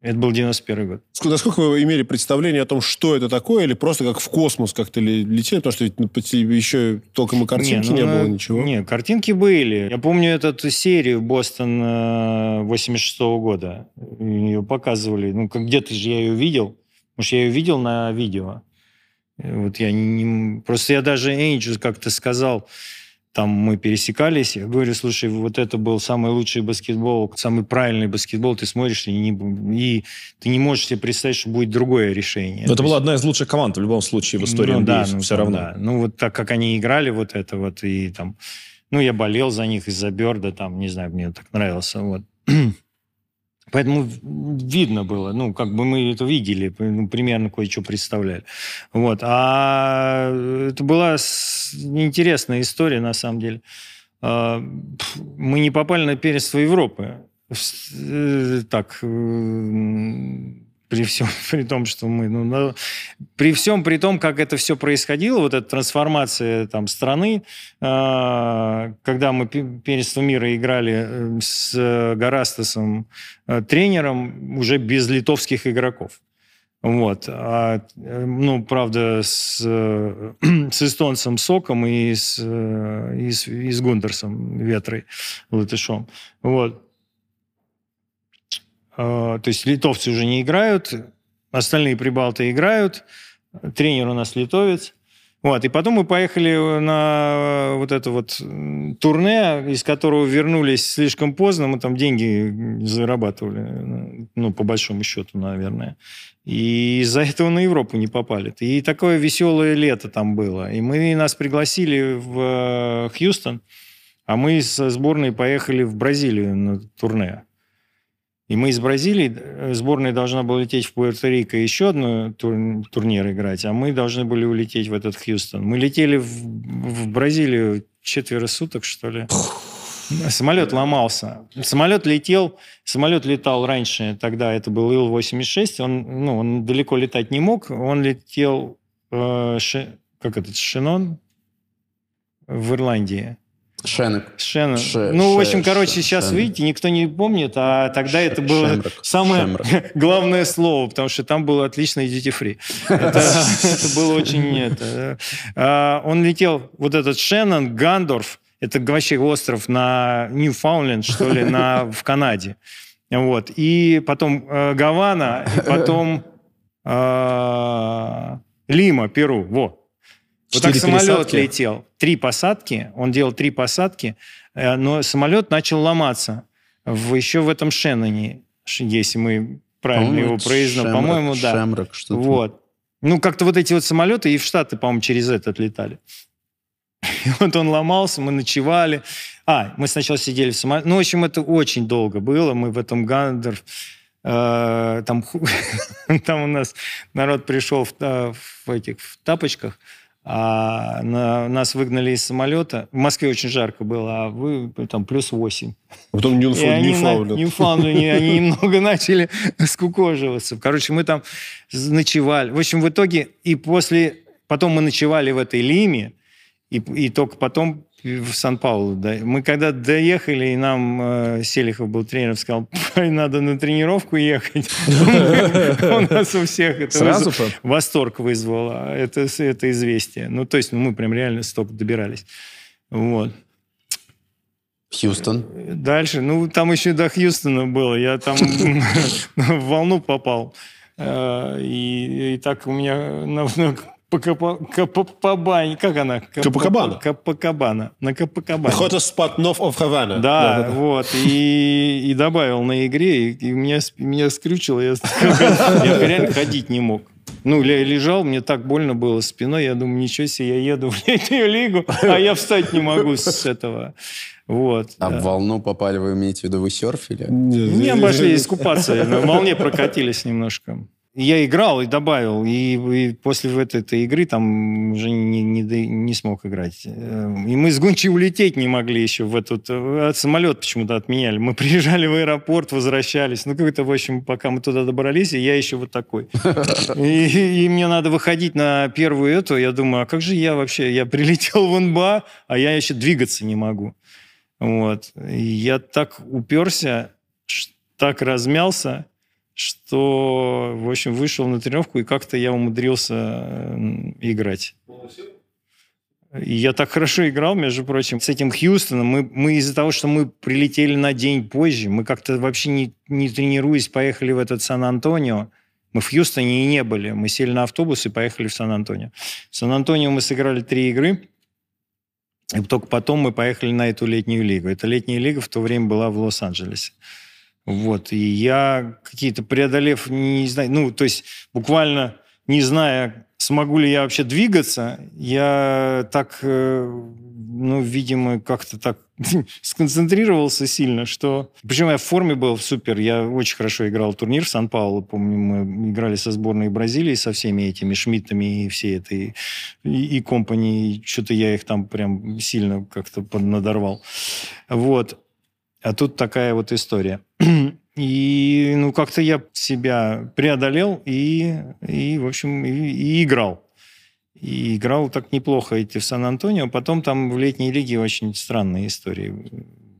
Это был 91 год. Ск- Насколько вы имели представление о том, что это такое, или просто как в космос как-то ли- летели? Потому что ведь ну, еще толком и картинки не, ну, было, на- ничего. Не, картинки были. Я помню эту серию Бостон э, 86 года. Ее показывали. Ну, как где-то же я ее видел. Потому что я ее видел на видео. Э, Вот я не... не- Просто я даже Энджу как-то сказал, там мы пересекались, я говорю, слушай, вот это был самый лучший баскетбол, самый правильный баскетбол, ты смотришь, и, не- и ты не можешь себе представить, что будет другое решение. Но это То была есть- одна из лучших команд в любом случае в истории ну, NBA, да, ну, все там, равно. да. Ну, вот так как они играли вот это вот, и там... Ну, я болел за них из-за Берда, там, не знаю, мне так нравился, вот. Поэтому видно было, ну, как бы мы это видели, ну, примерно кое-что представляли. Вот. А это была с- интересная история, на самом деле. А, Мы не попали на первенство Европы. Э, Так, м, при всем при том, что мы... Ну, на- при всем при том, как это все происходило, вот эта трансформация там, страны, а, когда мы пе- первенство мира играли э, с э, Гарастасом, э, тренером, уже без литовских игроков. Вот. А, э, ну, правда, с, э, с эстонцем Соком и с, э, и с, и с Гундерсом Ветрой, Латышом. Вот. А, То есть литовцы уже не играют, остальные прибалты играют, тренер у нас литовец. Вот, и потом мы поехали на вот это вот турне, из которого вернулись слишком поздно, мы там деньги зарабатывали, ну, по большому счету, наверное. И из-за этого на Европу не попали. И такое веселое лето там было. И мы нас пригласили в э, Хьюстон, а мы со сборной поехали в Бразилию на турне. И мы из Бразилии, э, сборная должна была лететь в Пуэрто-Рико еще одну тур- турнир играть, а мы должны были улететь в этот Хьюстон. Мы летели в, в Бразилию четверо суток, что ли. Самолет ломался. Самолет летел, самолет летал раньше, тогда это был Ил-86, он, ну, он далеко летать не мог, он летел, э, Ши- как этот, Шинон в Ирландии. Шенек. Шен. Ше- ну, в ше- общем, короче, ше- сейчас, Шен. видите, никто не помнит, а тогда это было Шемрак. самое Шемрак. главное слово, потому что там был отличный duty free. Это, было очень... А, он летел, вот этот Шеннон, Гандорф, это вообще остров на Ньюфаундленд, что ли, на, в Канаде. Вот. И потом э, Гавана, и потом э, Лима, Перу. Во. Вот так самолет пересадки? летел. Три посадки. Он делал три посадки, э, но самолет начал ломаться. В, еще в этом Шенноне, если мы правильно По-моему, его произносим. По-моему, да. Шемрак, что-то. Вот. Ну, как-то вот эти вот самолеты и в Штаты, по-моему, через этот летали. И вот он ломался, мы ночевали. А, мы сначала сидели в самолете. Ну, в общем, это очень долго было. Мы в этом Гандер... э, там, там у нас народ пришел в, та- в этих в тапочках, а на- нас выгнали из самолета. В Москве очень жарко было, а вы там плюс 8. А потом они Ньюфаундленд. Ньюфаундленде, они немного начали скукоживаться. Короче, мы там ночевали. В общем, в итоге, и после... Потом мы ночевали в этой Лиме, и, и только потом в Сан-Паулу. Да. Мы когда доехали, и нам э, Селихов был тренером, сказал, «Ой, надо на тренировку ехать. У нас у всех это восторг вызвало, это, это известие. Ну, то есть ну, мы прям реально столько добирались. Вот. Хьюстон. Дальше, ну, там еще до Хьюстона было. Я там в волну попал. Э, И, и так у меня на, на Капа- Капакабане, как она? Капа- Капакабана. Капакабана. На Капакабане. Hottest spot north of Havana. Да, вот. И, и добавил на игре, и, и меня, меня скрючило. Я, я реально ходить не мог. Ну, ле- лежал, мне так больно было спиной. Я думаю, ничего себе, я еду в летнюю лигу, а я встать не могу с этого. Вот. А да. в волну попали, вы имеете в виду, вы серфили? Не обошли искупаться, на волне прокатились немножко. Я играл и добавил, и, и после этой, этой игры там уже не, не, не смог играть. Эм, и мы с Гунчи улететь не могли еще в этот... Э, самолет почему-то отменяли. Мы приезжали в аэропорт, возвращались. Ну, как-то, в общем, пока мы туда добрались, и я еще вот такой. И, и мне надо выходить на первую эту. Я думаю, а как же я вообще... Я прилетел в НБА, а я еще двигаться не могу. Вот. И я так уперся, так размялся, что, в общем, вышел на тренировку, и как-то я умудрился играть. И я так хорошо играл, между прочим, с этим Хьюстоном. Мы, мы из-за того, что мы прилетели на день позже, мы как-то вообще не, не тренируясь поехали в этот Сан-Антонио. Мы в Хьюстоне и не были. Мы сели на автобус и поехали в Сан-Антонио. В Сан-Антонио мы сыграли три игры. И только потом мы поехали на эту летнюю лигу. Эта летняя лига в то время была в Лос-Анджелесе. Вот, и я какие-то преодолев, не знаю, ну, то есть буквально не зная, смогу ли я вообще двигаться, я так, э, ну, видимо, как-то так сконцентрировался сильно, что... Причем я в форме был супер. Я очень хорошо играл турнир в Сан-Паулу. Помню, мы играли со сборной Бразилии, со всеми этими Шмидтами и всей этой... И, и. Что-то я их там прям сильно как-то надорвал. Вот. А тут такая вот история. И, ну, как-то я себя преодолел и, и в общем, и, и играл. И играл так неплохо идти в Сан-Антонио. Потом там в летней лиге очень странные истории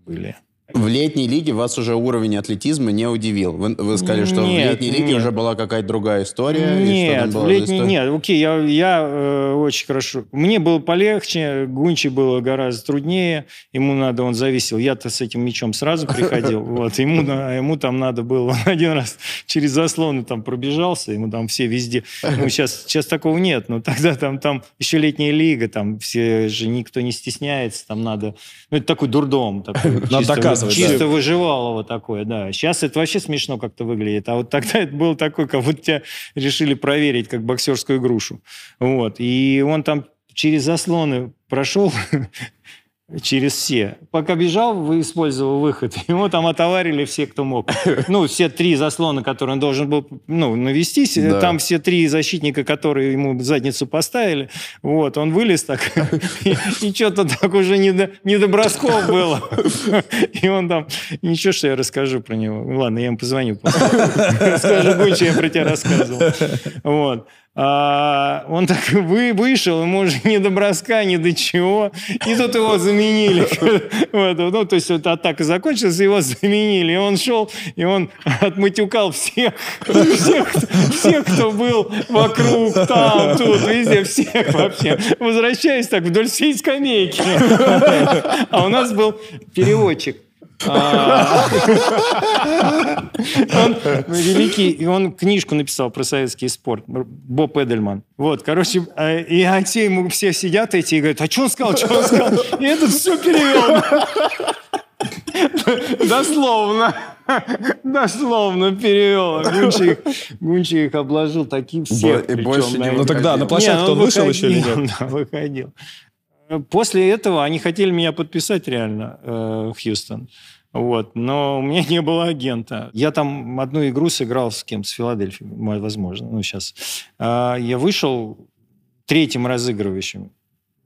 были. В летней лиге вас уже уровень атлетизма не удивил. Вы, вы сказали, что нет, в летней лиге нет. уже была какая-то другая история. Нет, в летней нет. Окей, я, я э, очень хорошо. Мне было полегче, Гунчи было гораздо труднее. Ему надо, он зависел. Я-то с этим мячом сразу приходил. Вот, ему, ему там надо было один раз через заслоны там пробежался, ему там все везде. Ну, сейчас, сейчас такого нет, но тогда там, там еще летняя лига, там все же никто не стесняется, там надо... Ну, это такой дурдом. Такой, надо показывать. Чисто да. выживалово такое, да. Сейчас это вообще смешно как-то выглядит. А вот тогда это было такое, как будто тебя решили проверить, как боксерскую грушу. Вот. И он там через заслоны прошел, через все. Пока бежал, использовал выход. Ему там отоварили все, кто мог. Ну, все три заслона, которые он должен был ну, навестись. Да. Там все три защитника, которые ему задницу поставили. Вот, он вылез так. И, и что-то так уже не до, не до бросков было. И он там... Ничего, что я расскажу про него. Ладно, я ему позвоню. Скажу, Гунча, я про тебя рассказывал. Вот. А, он так вы, вышел, ему уже не до броска, ни до чего. И тут его заменили. вот, ну, то есть вот атака закончилась, его заменили. И он шел, и он отматюкал всех, всех, кто был вокруг, там, тут, везде, всех вообще. Возвращаясь так вдоль всей скамейки. а у нас был переводчик. А. Он великий, и он книжку написал про советский спорт, Боб Эдельман. Вот, короче, а, и все ему все сидят эти и говорят, а что он сказал, что он сказал? И этот все перевел. Дословно. Дословно перевел. Гунчи их, Гунчи их обложил таким всех. И больше не Ну тогда на площадку он вышел еще или нет? Выходил. После этого они хотели меня подписать реально э, в Хьюстон. Вот. Но у меня не было агента. Я там одну игру сыграл с кем? С Филадельфией, возможно. Ну, сейчас. А, я вышел третьим разыгрывающим.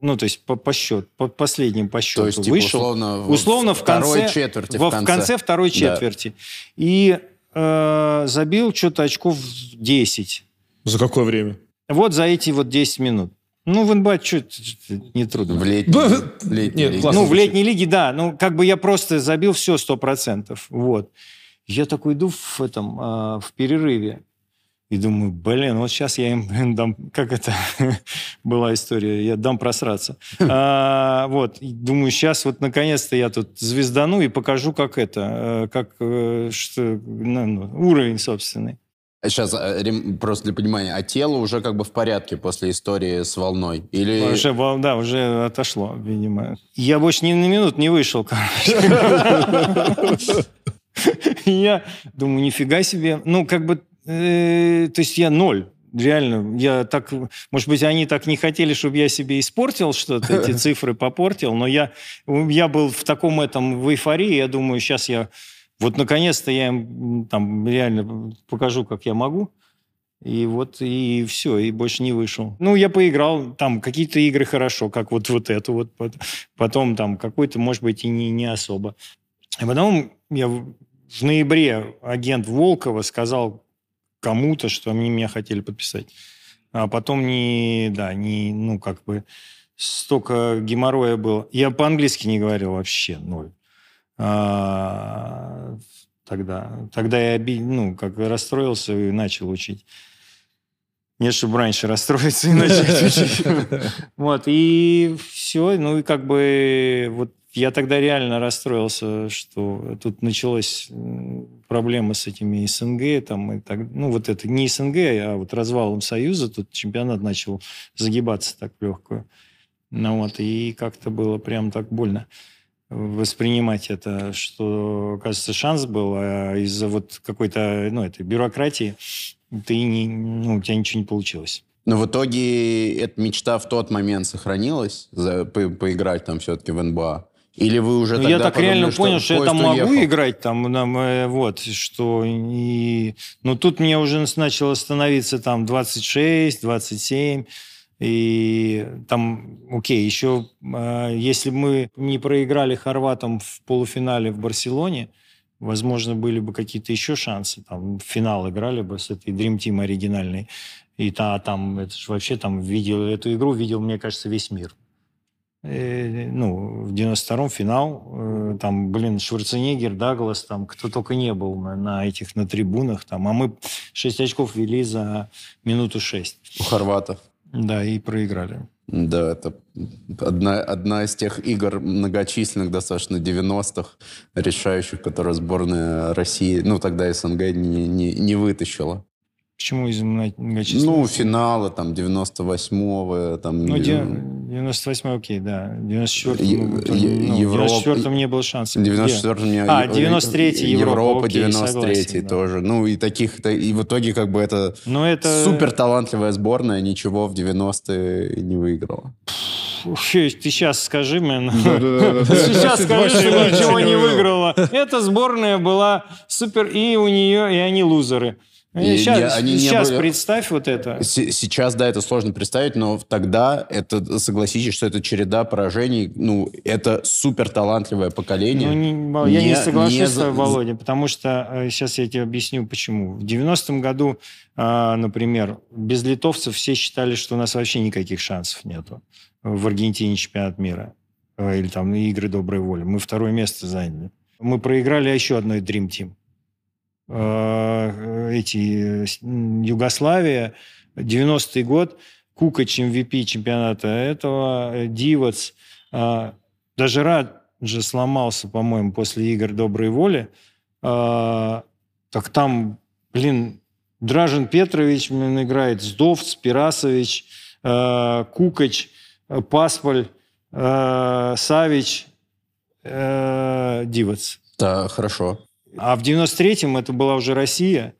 Ну, то есть по, по счету, по последним по счету. То есть, типа, вышел. условно, условно в конце, четверти. В, в конце второй четверти. Да. И э, забил что-то очков 10. За какое время? Вот за эти вот 10 минут. Ну, в НБА чуть не трудно. В летней, летней Нет, лиге. Ну, в летней лиге, да. Ну, как бы я просто забил все сто процентов. Вот. Я такой иду в этом, э, в перерыве. И думаю, блин, вот сейчас я им дам, как это была история, я дам просраться. А, вот, и думаю, сейчас вот наконец-то я тут звездану и покажу, как это, э, как э, что, ну, ну, уровень собственный. Сейчас, э, просто для понимания, а тело уже как бы в порядке после истории с волной? Или... Уже, да, уже отошло, видимо. Я больше ни на минут не вышел, Я думаю, нифига себе. Ну, как бы, э, то есть я ноль. Реально, я так, может быть, они так не хотели, чтобы я себе испортил что-то, эти цифры попортил, но я, я был в таком этом, в эйфории, я думаю, сейчас я вот наконец-то я им там реально покажу, как я могу. И вот, и все, и больше не вышел. Ну, я поиграл, там, какие-то игры хорошо, как вот, вот эту вот. Потом там какой-то, может быть, и не, не особо. И потом я в ноябре агент Волкова сказал кому-то, что они меня хотели подписать. А потом не, да, не, ну, как бы столько геморроя было. Я по-английски не говорил вообще, ноль. А, тогда. Тогда я ну, как расстроился и начал учить. Нет, чтобы раньше расстроиться и начать учить. Вот, и все. Ну, и как бы вот я тогда реально расстроился, что тут началась проблема с этими СНГ, там, и так, ну, вот это не СНГ, а вот развалом Союза, тут чемпионат начал загибаться так легкую. Ну, вот, и как-то было прям так больно воспринимать это, что, кажется, шанс был, а из-за вот какой-то, ну, этой бюрократии ты не, ну, у тебя ничего не получилось. Но в итоге эта мечта в тот момент сохранилась, за, по, поиграть там все-таки в НБА? Или вы уже ну, Я так подумали, реально что понял, что я там уехал? могу играть, там, там э, вот, что... И, ну, тут мне уже начало становиться там 26, 27, и там, окей, еще, э, если мы не проиграли хорватам в полуфинале в Барселоне, возможно, были бы какие-то еще шансы. Там в финал играли бы с этой Dream Team оригинальной. И та, там, это же вообще там видел, эту игру видел, мне кажется, весь мир. И, э, ну, в 92-м финал, э, там, блин, Шварценеггер, Даглас, там, кто только не был на, на этих, на трибунах, там, а мы 6 очков вели за минуту 6. У хорватов. Да, и проиграли. Да, это одна, одна из тех игр многочисленных достаточно 90-х, решающих, которые сборная России, ну тогда СНГ не, не, не вытащила. Почему из многочисленных? Ну, финалы, там, 98-го, там... Ну, 98 окей, да. 94-м, ну, Европа... 94 не было шансов. 94 не... А, 93-й Европа, Европа 93-й тоже. Да. Ну, и таких... И в итоге, как бы, это, Но это... супер талантливая сборная, ничего в 90-е не выиграла. Ты сейчас скажи, мне. Сейчас скажи, что ничего не выиграла. Эта сборная была супер, и у нее, и они лузеры. Сейчас, я, они сейчас были... представь вот это. Сейчас, да, это сложно представить, но тогда это, согласитесь, что это череда поражений, ну, это супер талантливое поколение. Ну, не, я не соглашусь не... с тобой, Володя, потому что, сейчас э, я тебе объясню, почему. В 90-м году, а, например, без литовцев все считали, что у нас вообще никаких шансов нету в Аргентине чемпионат мира э, или там игры доброй воли. Мы второе место заняли. Мы проиграли еще одной Dream Team. Э, эти Югославия, 90-й год, Кукач MVP чемпионата этого, э, Дивац, э, даже Рад же сломался, по-моему, после игр доброй воли. Так там, блин, Дражен Петрович играет, Сдовц, Пирасович, Кукач, Пасполь, Савич, Дивац. Да, хорошо. А в 93-м это была уже Россия.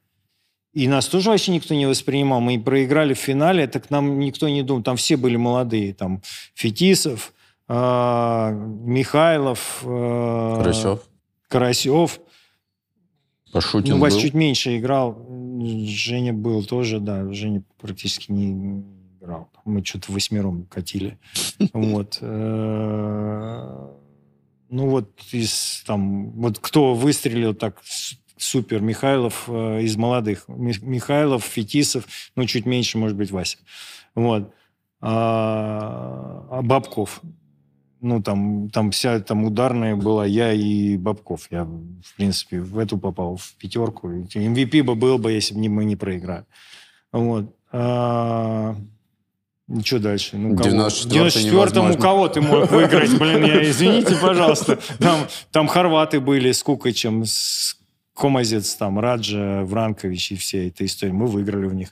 И нас тоже вообще никто не воспринимал. Мы проиграли в финале, так нам никто не думал. Там все были молодые. Там Фетисов, э, Михайлов, э, Карасев. Карасев. Пашутин ну, Вась был? чуть меньше играл. Женя был тоже, да. Женя практически не играл. Мы что-то восьмером катили. Вот. Ну вот из там, вот кто выстрелил так супер, Михайлов э, из молодых. Михайлов, Фетисов, ну чуть меньше, может быть, Вася. Вот. А, а Бабков. Ну, там, там вся там ударная была я и Бабков. Я, в принципе, в эту попал, в пятерку. MVP бы был бы, если бы мы не проиграли. Вот. А, что дальше? Ну, кого? 94-м у кого ты мог выиграть? Блин, я, извините, пожалуйста. Там, там хорваты были с Кукачем, с Комазец, там, Раджа, Вранкович и все эта история. Мы выиграли в них.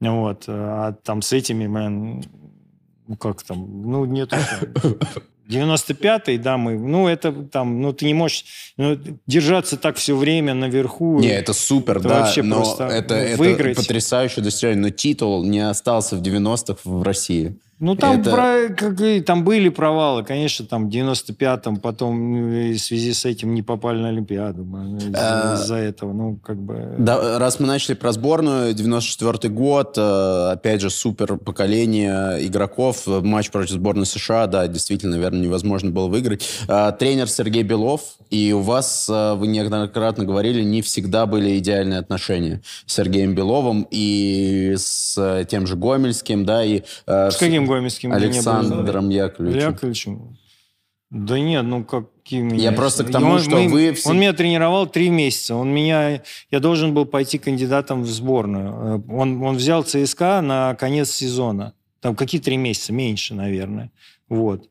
Вот. А там с этими, man, ну, как там, ну, нет. 95-й, да, мы, ну, это там, ну, ты не можешь ну, держаться так все время наверху. Не, это супер, это да, вообще но это, ну, это потрясающее достижение, но титул не остался в 90-х в России. Ну, там, Это- про- как и- там были провалы, конечно, там в 95-м, потом ну, в связи с этим не попали на Олимпиаду из-за А, из-за этого, ну, как бы... Да, раз мы начали про сборную, 94 год, э, опять же, супер поколение игроков, э, матч против сборной США, да, действительно, наверное, невозможно было выиграть. Э, Тренер Сергей Белов, и у вас, э, вы неоднократно говорили, не всегда были идеальные отношения с Сергеем Беловым и с тем же Гомельским, да, и С каким Гомельским? Александром Яковлевичем. Яковлевичем? Да нет, ну какими... Я просто к тому, он- что вы все- Он меня тренировал три месяца. Он меня... Я должен был пойти кандидатом в сборную. Э, Он, он взял ЦСКА на конец сезона. Там какие три месяца? Меньше, наверное. Вот.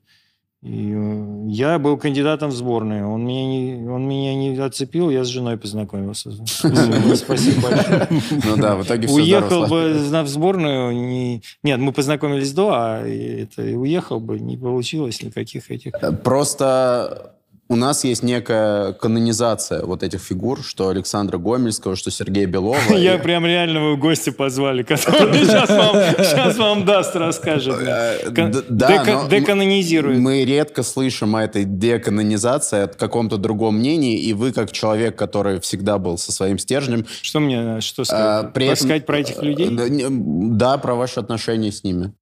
И э, я был кандидатом в сборную. Он меня не, он меня не отцепил, я с женой познакомился. Спасибо большое. Ну да, в итоге все Уехал бы в сборную. Не... Нет, мы познакомились до, а это, уехал бы, не получилось никаких этих. Просто у нас есть некая канонизация вот этих фигур, что Александра Гомельского, что Сергея Белова. Я прям реально вы гостя позвали, который сейчас вам, даст, расскажет. э, Деканонизирует. Мы редко слышим о этой деканонизации от каком-то другом мнении, и вы, как человек, который всегда был со своим стержнем... Что мне, что э, сказать? про этих людей? э, да, про ваши отношения с ними.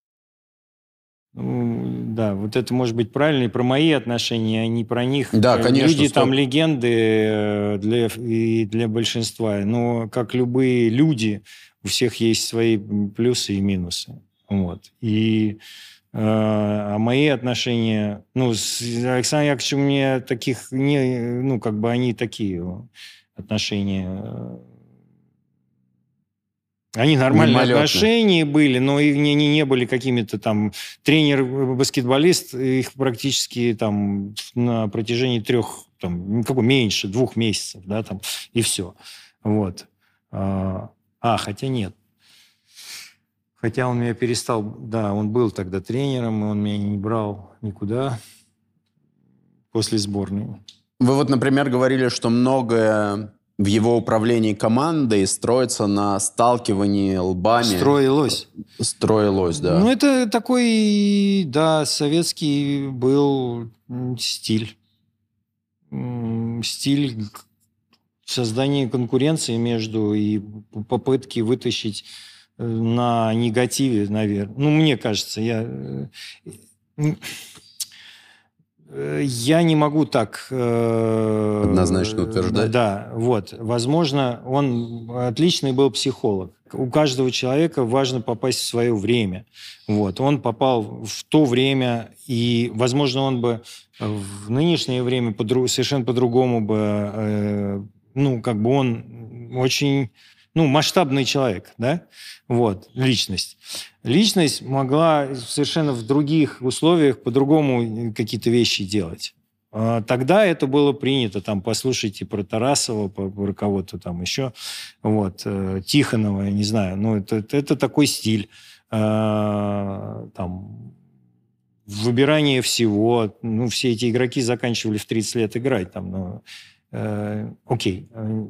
Да, вот это может быть правильно и про мои отношения, а не про них. Да, Э, конечно, Люди стоп. там легенды э, для, и для большинства. Но как любые люди, у всех есть свои плюсы и минусы. Вот. И э, а мои отношения, ну, с Александром Яковлевичем у меня таких, не, ну, как бы они такие отношения. Они нормальные Мимолетные. отношения были, но и не, не, не были какими-то там тренер-баскетболист, их практически там на протяжении трех, там, ну, какой, меньше, двух месяцев, да, там, и все. Вот. А, а, хотя нет. Хотя он меня перестал, да, он был тогда тренером, и он меня не брал никуда после сборной. Вы вот, например, говорили, что многое в его управлении командой строится на сталкивании лбами. Строилось. Строилось, да. Ну, это такой, да, советский был стиль. Стиль создания конкуренции между и попытки вытащить э, на негативе, наверное. Ну, мне кажется, я... э, Я не могу так... э, Однозначно утверждать. Да, вот. Возможно, он отличный был психолог. У каждого человека важно попасть в свое время. Вот. Он попал в то время, и, возможно, он бы в нынешнее время подру- совершенно по-другому бы... э, ну, как бы он очень... Ну, масштабный человек, да? Вот, личность. Личность могла совершенно в других условиях по-другому какие-то вещи делать. А Тогда это было принято, там, послушайте про Тарасова, про кого-то там еще, вот, э, Тихонова, я не знаю, ну, это, это, такой стиль, А, там, выбирание всего, ну, все эти игроки заканчивали в 30 лет играть, там, ну, э, окей, э,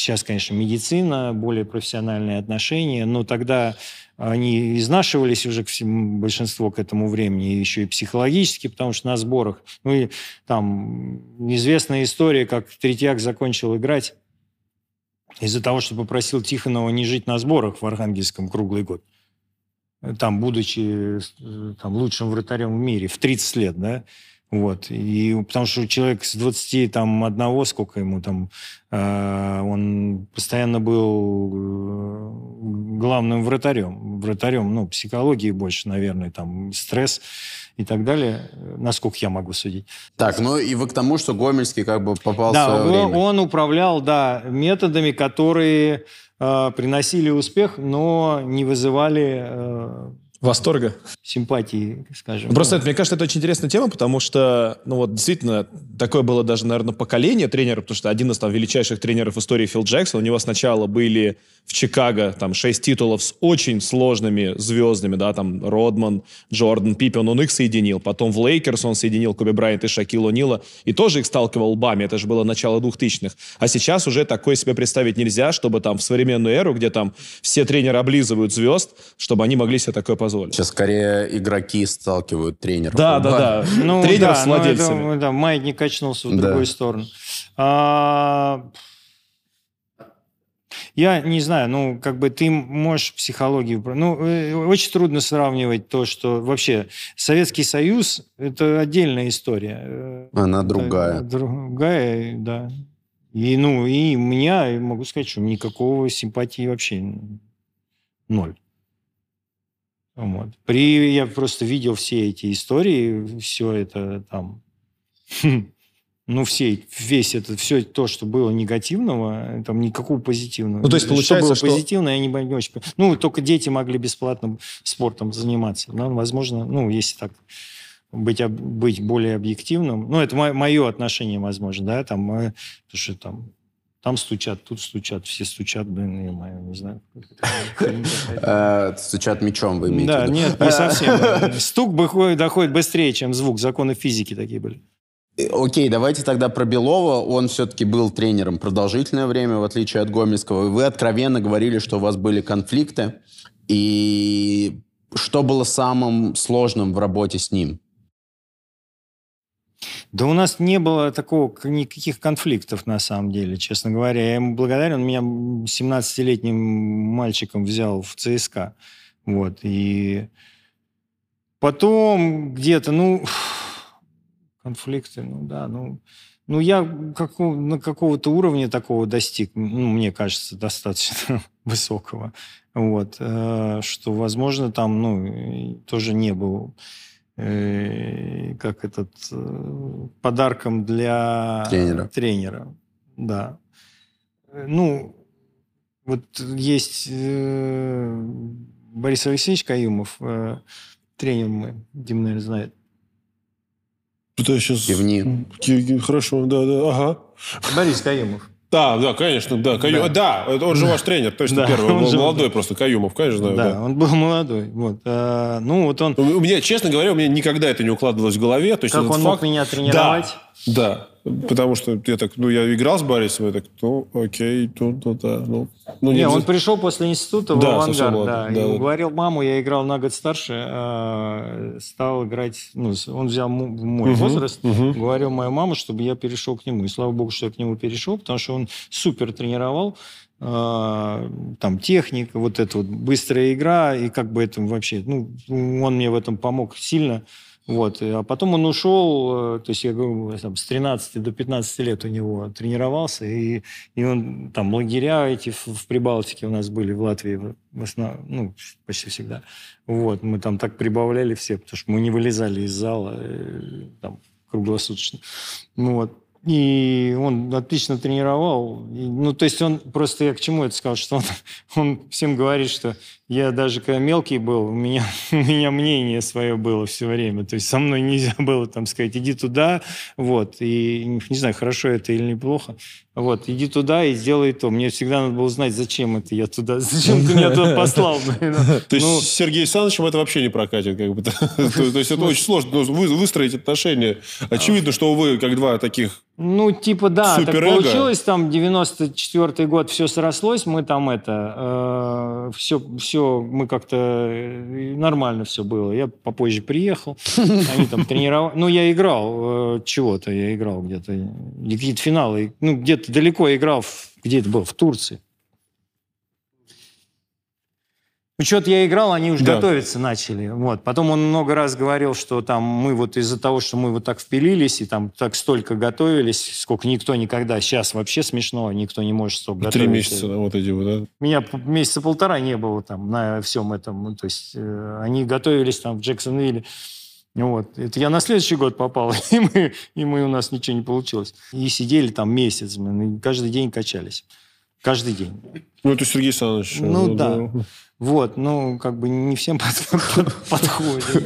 Сейчас, конечно, медицина, более профессиональные отношения, но тогда они изнашивались уже к всему, большинство к этому времени, еще и психологически, потому что на сборах, ну и там известная история, как Третьяк закончил играть из-за того, что попросил Тихонова не жить на сборах в Архангельском круглый год. Там, будучи э, там, лучшим вратарем в мире в 30 лет, да, вот. И потому что человек с 20, там, одного, сколько ему там, э, он постоянно был э, главным вратарем. Вратарем, ну, психологии больше, наверное, там, стресс и так далее, насколько я могу судить. Так, ну и вы к тому, что Гомельский как бы попал в Да, свое он, время. он управлял, да, методами, которые э, приносили успех, но не вызывали э, Восторга. симпатии, скажем. Ну, Просто это, мне кажется, это очень интересная тема, потому что, ну вот, действительно, такое было даже, наверное, поколение тренеров, потому что один из там величайших тренеров истории Фил Джексон, у него сначала были в Чикаго там шесть титулов с очень сложными звездами, да, там Родман, Джордан, Пиппен, он их соединил. Потом в Лейкерс он соединил Коби Брайант и Шакил О'Нила, и тоже их сталкивал лбами, это же было начало двухтысячных. А сейчас уже такое себе представить нельзя, чтобы там в современную эру, где там все тренеры облизывают звезд, чтобы они могли себе такое позволить. Позволить. Сейчас скорее игроки сталкивают тренеров. Да, да, да. Ну, Тренеров да, с ну, это, владельцами. да, маятник качнулся в Да. другую сторону. А, я не знаю, ну, как бы ты можешь психологию... Ну, э, очень трудно сравнивать то, что вообще Советский Союз – это отдельная история. Э, Она это другая. Другая, да. И, ну, и у меня, могу сказать, что никакого симпатии вообще ноль. Вот. При, я просто видел все эти истории, все это там, ну, все, весь это, все то, что было негативного, там никакого позитивного. Ну, то есть получается, что что- было позитивное, я не, не очень. Ну, только дети могли бесплатно спортом заниматься. Ну, возможно, ну, если так быть, быть более объективным. Ну, это мое отношение, возможно, да, там, э, потому что там там стучат, тут стучат, все стучат, блин, я мою, не знаю. Э, Стучат мечом, вы имеете Да, нет, не совсем. Стук выходит- доходит быстрее, чем звук. Законы физики такие были. Э, Окей, давайте тогда про Белова. Он все-таки был тренером продолжительное время, в отличие от Гомельского. Вы откровенно говорили, что у вас были конфликты. И что было самым сложным в работе с ним? Да у нас не было такого, никаких конфликтов, на самом деле, честно говоря. Я ему благодарен. Он меня 17-летним мальчиком взял в ЦСКА. Вот. И потом где-то, ну, конфликты, ну да, ну... Ну, я какого- на какого-то уровня такого достиг, ну, мне кажется, достаточно высокого. Вот. э, Что, возможно, там, ну, тоже не был э, как этот э, подарком для Тренера. тренера. Да. Э, Ну, вот есть э, Борис Алексеевич Каюмов, э, тренер мой, Дим, наверное, знает. Пытаюсь сейчас... Кивни. Ки- Хорошо, да, да, ага. Борис Каюмов. Да, да, конечно, да. Каю- Да. Да, он же ваш тренер, точно Да, первый. он Он же- молодой просто, Каюмов, конечно, знаю. да, да. он был молодой. Вот. А, ну, вот он... У меня, честно говоря, у меня никогда это не укладывалось в голове. То есть Как он мог факт- меня тренировать? Да, потому что я так, ну, я играл с Борисом, я так, ну, окей, тут, ну, да, ну, ну, Не, нет, он пришел после института в Да, совсем авангард, молодой, да, да, и да. уговорил маму, я играл на год старше, а, стал играть, ну, он взял мо- мой Мгм, возраст, мгм. уговорил мою маму, чтобы я перешел к нему. И слава богу, что я к нему перешел, потому что он супер тренировал, а, там техника, вот эта вот быстрая игра, и как бы это вообще, ну, он мне в этом помог сильно. Вот. А потом он ушел, э, то есть я говорю, там, с 13 до 15 лет у него тренировался, и, и он там лагеря эти в, в Прибалтике у нас были, в Латвии, в в основном, ну, почти всегда. Вот, мы там так прибавляли все, потому что мы не вылезали из зала э, там круглосуточно. Ну вот. И он отлично тренировал. И, ну, то есть он просто, я к чему это сказал, что он, он всем говорит, что я даже когда мелкий был, у меня, у меня мнение свое было все время. То есть со мной нельзя было там сказать, иди туда, вот. И не знаю, хорошо это или неплохо. Вот, иди туда и сделай то. Мне всегда надо было знать, зачем это я туда, зачем ты меня туда послал. То есть Ну, с Сергеем Александровичем это вообще не прокатит. Как бы. то, есть это очень сложно ну, вы- выстроить отношения. Очевидно, что вы, как два таких... Ну, типа, да, так получилось, там, 94-й год все срослось, мы там это, все, все, мы как-то, э, нормально все было. Я попозже приехал, они там тренировали, ну, я играл э, чего-то, я играл где-то, какие-то финалы, ну, где-то далеко играл, где это был, в Турции. Ну, что-то я играл, они уже Да. готовиться начали. Вот. Потом он много раз говорил, что там мы вот из-за того, что мы вот так впилились и там так столько готовились, сколько никто никогда, сейчас вообще смешно, никто не может столько Три готовиться. месяца, да, вот эти вот, да? Меня месяца полтора не было там на всем этом. Ну, то есть э, они готовились там в Джексонвилле. Вот. Это я на следующий год попал, и мы, и мы у нас ничего не получилось. И сидели там месяц, каждый день качались. Каждый день. Ну, это Сергей Александрович. Ну, да. Вот, ну, как бы не всем под- под- подходит.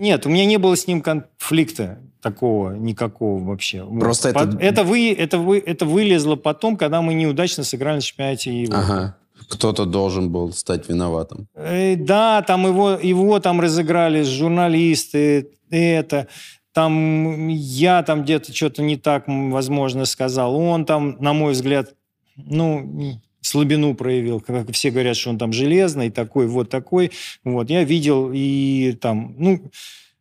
Нет, у меня не было с ним конфликта такого никакого вообще. Просто это- это, вы, это, вы, это вылезло потом, когда мы неудачно сыграли на чемпионате Европы. Ага. Кто-то должен был стать виноватым. Э, Да, там его, его там разыграли журналисты, это, там я там где-то что-то не так, возможно, сказал. Он там, на мой взгляд, ну, слабину проявил, как все говорят, что он там железный, такой, вот такой. Вот, я видел и там, ну,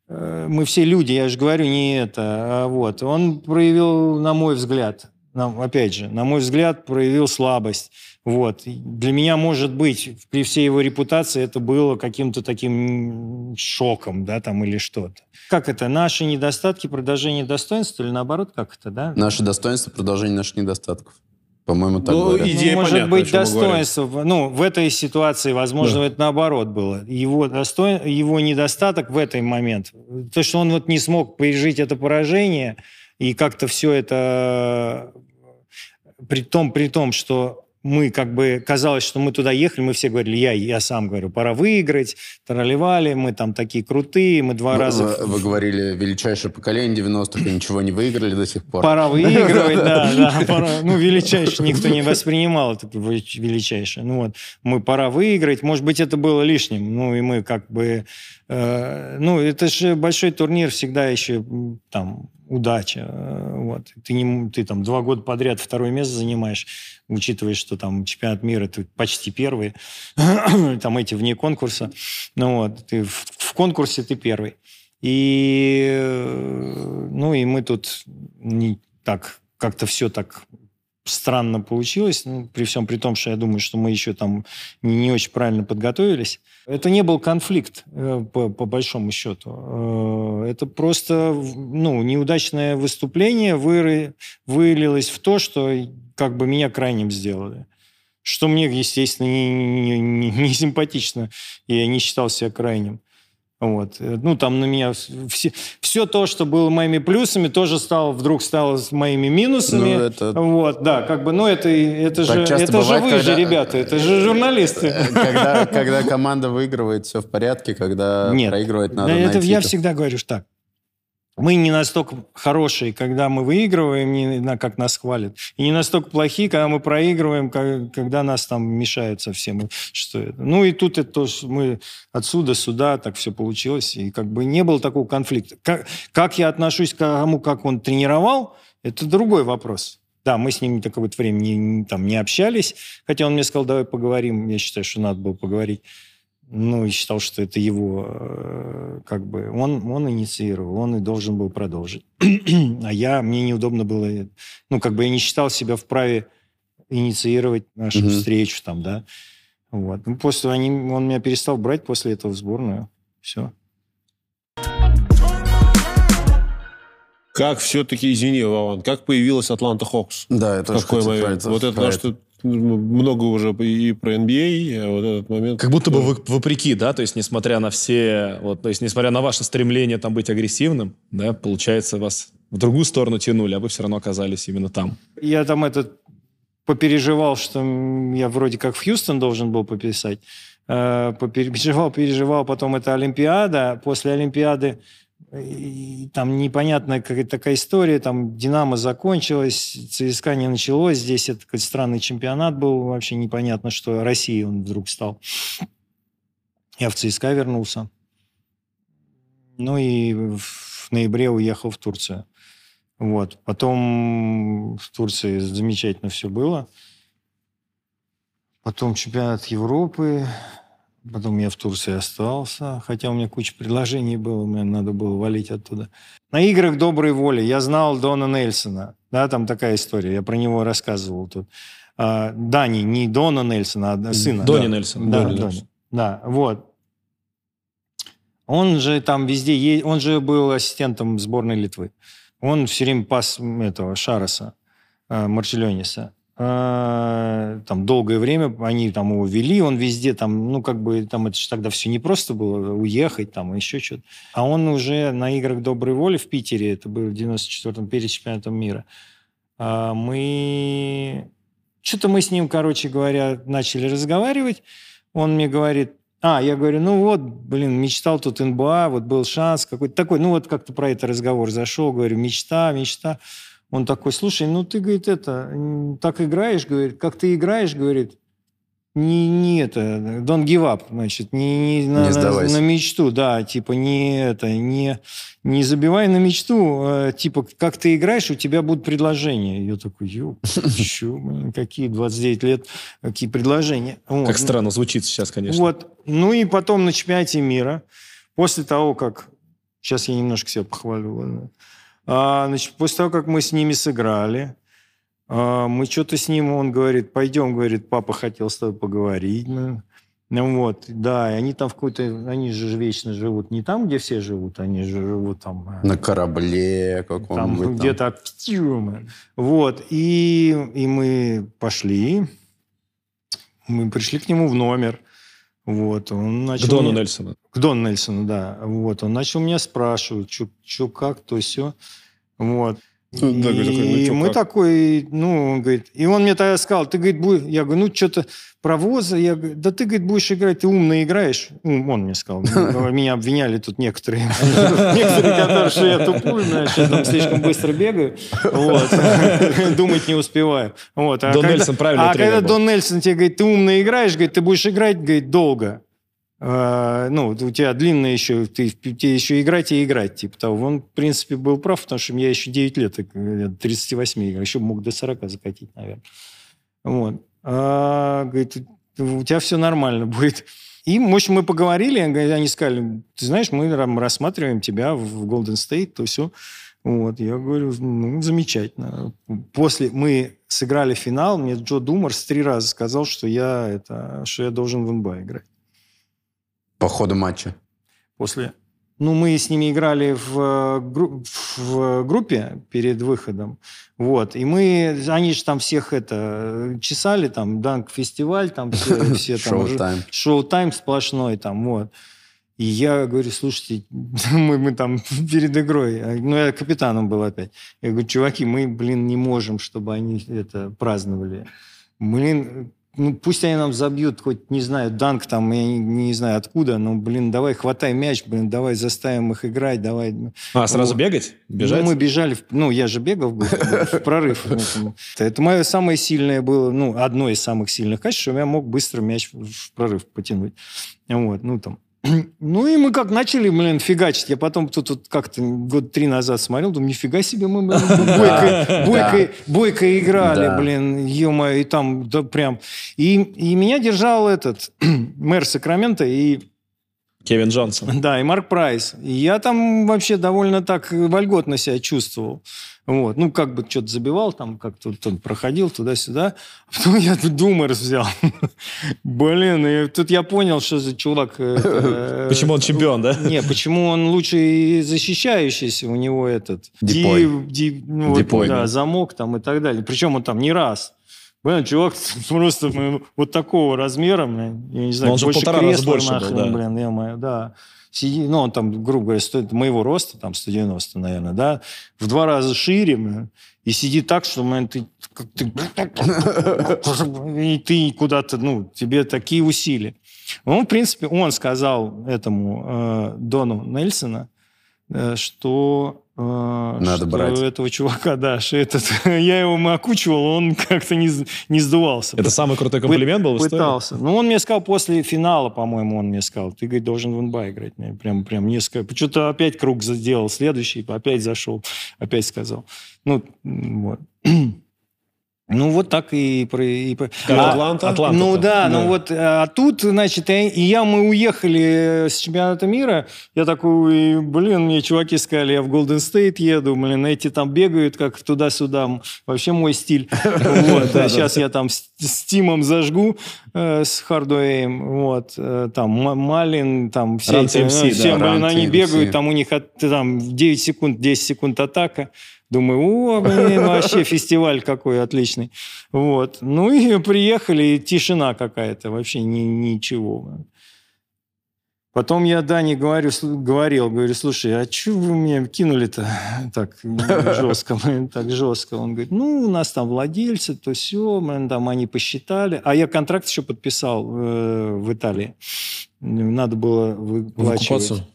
э, мы все люди, я же говорю, не это, а вот. Он проявил, на мой взгляд, на, опять же, на мой взгляд, проявил слабость. Вот. Для меня, может быть, при всей его репутации это было каким-то таким шоком, да, там, или что-то. Как это? Наши недостатки, продолжение достоинства или наоборот, как это, да? Наши достоинства, продолжение наших недостатков. По-моему, так Ну, говорят. идея ну, может понятна, быть, достоинство. Ну, в этой ситуации, возможно, Да. это наоборот было. Его, достой... его недостаток в этот момент, то, что он вот не смог пережить это поражение, и как-то все это при том, при том, что мы как бы казалось, что мы туда ехали, мы все говорили, я, я сам говорю, пора выиграть, тролливали, мы там такие крутые, мы два Вы- раза Вы, вы говорили, величайшее поколение 90-х, и ничего не выиграли до сих пор. Пора выигрывать, да, да, пора. Ну, величайшее, никто не воспринимал это велич- величайшее. Ну вот, мы пора выиграть, может быть, это было лишним, ну и мы как бы, э, ну, это же большой турнир, всегда еще там удача, э, вот. Ты, не, ты там два года подряд второе место занимаешь, учитывая, что там чемпионат мира, ты почти первый, там эти вне конкурса, ну вот, ты в, в конкурсе ты первый. И, э, ну, и мы тут не так, как-то все так странно получилось, ну, при всем при том, что я думаю, что мы еще там не, очень правильно подготовились. Это не был конфликт, э, по, по большому счету. Э, Это просто ну, неудачное выступление вылилось в то, что как бы меня крайним сделали. Что мне, естественно, не, не- не- не симпатично. Я не считал себя крайним. Вот. Э, Ну, там на меня все, все то, что было моими плюсами, тоже стало, вдруг стало моими минусами. Ну, это- Вот, да, как бы, ну, это, это Так же, это же бывает, вы когда- же, ребята, это же журналисты. Э, Когда, когда команда выигрывает, все в порядке, когда Нет, проигрывает, надо это найти я всегда говорю что так. Мы не настолько хорошие, когда мы выигрываем, не как нас хвалят, и не настолько плохие, когда мы проигрываем, ка- когда нас там мешают совсем. Что это? Ну и тут это тоже мы отсюда сюда так все получилось, и как бы не было такого конфликта. Как, как я отношусь к тому, как он тренировал, это другой вопрос. Да, мы с ним какое-то время не, не- там, не общались, хотя он мне сказал, давай поговорим. Я считаю, что надо было поговорить. Ну, и считал, что это его, э, как бы, он, он инициировал, он и должен был продолжить. а я, мне неудобно было, ну, как бы я не считал себя вправе инициировать нашу Мгм. встречу там, да. Вот. Ну, после они, он меня перестал брать после этого в сборную. Все. Как все-таки, извини, Вован, как появилась Атланта Хокс? Да, тоже какой момент? это- Вот это, потому что много уже и про NBA, а вот этот момент... Как будто бы вы- вопреки, да, то есть несмотря на все, вот, то есть несмотря на ваше стремление там быть агрессивным, да, получается вас в другую сторону тянули, а вы все равно оказались именно там. Я там этот попереживал, что я вроде как в Хьюстон должен был пописать. Э, Попереживал, переживал, потом это Олимпиада. После Олимпиады и там непонятная какая-то такая история, там Динамо закончилась, ЦСКА не началось, здесь это какой-то странный чемпионат был, вообще непонятно, что России он вдруг стал. Я в ЦСКА вернулся. Ну и в ноябре уехал в Турцию. Вот. Потом в Турции замечательно все было. Потом чемпионат Европы. Потом я в Турции остался. Хотя у меня куча предложений было, мне надо было валить оттуда. На играх доброй воли я знал Дона Нельсона. Да, там такая история. Я про него рассказывал тут. А, Дани, не Дона Нельсона, а сына. Дони Да. Нельсон. Да, Дони Дони. Да, вот. Он же там везде, е- он же был ассистентом сборной Литвы. Он все время пас этого Шароса, э, Марчелениса. Э, Там долгое время они там его вели, он везде там, ну как бы там это же тогда все не просто было уехать там еще что-то. А он уже на играх доброй воли в Питере, это было в 94-м перед чемпионатом мира, а, мы... Что-то мы с ним, короче говоря, начали разговаривать. Он мне говорит, а, я говорю, ну вот, блин, мечтал тут НБА, вот был шанс какой-то такой, ну вот как-то про это разговор зашел, говорю, мечта, мечта. Он такой, слушай, ну ты, говорит, это, так играешь, говорит, как ты играешь, говорит, не, не это, don't give up, значит, не, не, на, Не сдавайся. на мечту, да, типа не это, не, не забивай на мечту, э, типа, как ты играешь, у тебя будут предложения. Я такой, ё, чё, блин, какие 29 лет, какие предложения. Вот. Как странно звучит сейчас, конечно. Вот. Ну и потом на чемпионате мира, после того, как... Сейчас я немножко себя похвалю. ладно. А, значит, после того, как мы с ними сыграли, а, мы что-то с ним, он говорит, пойдем, говорит, папа хотел с тобой поговорить. Ну, ну вот, да, и они там в какой-то... Они же вечно живут не там, где все живут, они же живут там... э, На корабле там каком-нибудь. там. где-то от Птюма. Вот. И, и мы пошли. Мы пришли к нему в номер. Вот. Он К начал Дону мне- Нельсону. К Дону Нельсону, да. Вот. Он начал меня спрашивать, что как, то все. Вот. Ну, да, говорю, такой, ну, и чё, мы как? такой, ну, он говорит, и он мне тогда сказал, ты, говорит, будешь, я говорю, ну, что-то провоза, я говорю, да ты, говорит, будешь играть, ты умно играешь. Ну, Он мне сказал, меня обвиняли тут некоторые, некоторые, которые, что я тупой, знаешь, я там слишком быстро бегаю, вот, думать не успеваю. Вот. А Дон когда- Нельсон правильный А когда. Дон Нельсон тебе говорит, ты умно играешь, говорит, ты будешь играть, говорит, долго. А, ну, у тебя длинно еще, ты, тебе еще играть и играть, типа того. Он, в принципе, был прав, потому что я еще 9 лет, э, 38 играл, еще мог до 40 закатить, наверное. Вот. А, говорит, у тебя все нормально будет. И, в общем, мы поговорили, они сказали, ты знаешь, мы рассматриваем тебя в Golden State, то все. Вот, я говорю, ну, замечательно. После мы сыграли финал, мне Джо Думарс три раза сказал, что я, это, что я должен в НБА играть. По ходу матча. После... Ну, мы с ними играли в, э, гру- в группе перед выходом. Вот. И мы... Они же там всех это чесали, там, Данк-фестиваль, там все, все там... Шоу-тайм. Шоу-тайм сплошной там, вот. И я говорю, слушайте, мы, мы там перед игрой, а, ну, я капитаном был опять. Я говорю, чуваки, мы, блин, не можем, чтобы они это праздновали. Блин, ну, пусть они нам забьют, хоть, не знаю, данк там, я не, не знаю откуда, но, блин, давай хватай мяч, блин, давай заставим их играть, давай. А, сразу Ну, бегать? Бежать? Ну, мы бежали, ну, я же бегал в, в прорыв. Это мое самое сильное было, ну, одно из самых сильных качеств, что я мог быстро мяч в прорыв потянуть. Вот, ну, там. Ну, и мы как начали, блин, фигачить. Я потом тут, тут как-то год три назад смотрел, думаю, нифига себе мы блин, бойко, бойко, бойко играли, Да. блин, ё-моё, и там, да, прям. И, и меня держал этот мэр Сакрамента и Кевин Джонсон. да, и Марк Прайс. И я там вообще довольно так вольготно себя чувствовал. Вот. Ну, как бы что-то забивал, там как-то он проходил туда-сюда. А потом я тут Думерс взял. Блин, и тут я понял, что за чувак... э, это, Почему он чемпион, да? Не, почему он лучший защищающийся, у него этот... Дипой. ди- ди- ну, да, замок там и так далее. Причем он там не раз. Блин, чувак просто блин, вот такого размера, блин, я не знаю, больше кресла нахрен, да. блин, ё-моё, да. Сиди, ну, он там, грубо говоря, стоит моего роста, там, 190, наверное, да, в два раза шире, и сидит так, что, блин, ты, ты, и ты куда-то, ну, тебе такие усилия. Он, в принципе, он сказал этому э, Дону Нельсона, э, что, Надо что брать. этого чувака, да, этот, я его окучивал, он как-то не, не сдувался. Это самый крутой комплимент был? Пытался. Ну, он мне сказал после финала, по-моему, он мне сказал, ты, говорит, должен в НБА играть. Мне Прям, прям несколько... Что-то опять круг сделал, следующий, опять зашел, опять сказал. Ну, вот. Ну, вот так и... про- и А, Атланта? Атланта. ну да, да. ну вот а тут, значит, и и я, мы уехали с чемпионата мира, я такой, блин, мне чуваки сказали, я в Golden State еду, блин, эти там бегают как туда-сюда, вообще мой стиль. Вот, сейчас я там с, Тимом зажгу, э, с Хардуэем, вот, э, там Малин, там все эти, э, все, блин, они бегают, там у них там 9 секунд, 10 секунд атака, Думаю, о, блин, вообще фестиваль какой отличный. Вот. Ну и приехали, и тишина какая-то, вообще ни, ничего. Потом я Дане говорю, говорил, говорю, слушай, а что вы меня кинули-то так жестко, так жестко? Он говорит, ну, у нас там владельцы, то все, там они посчитали. А я контракт еще подписал э, в Италии. Надо было выплачивать. Выкупаться.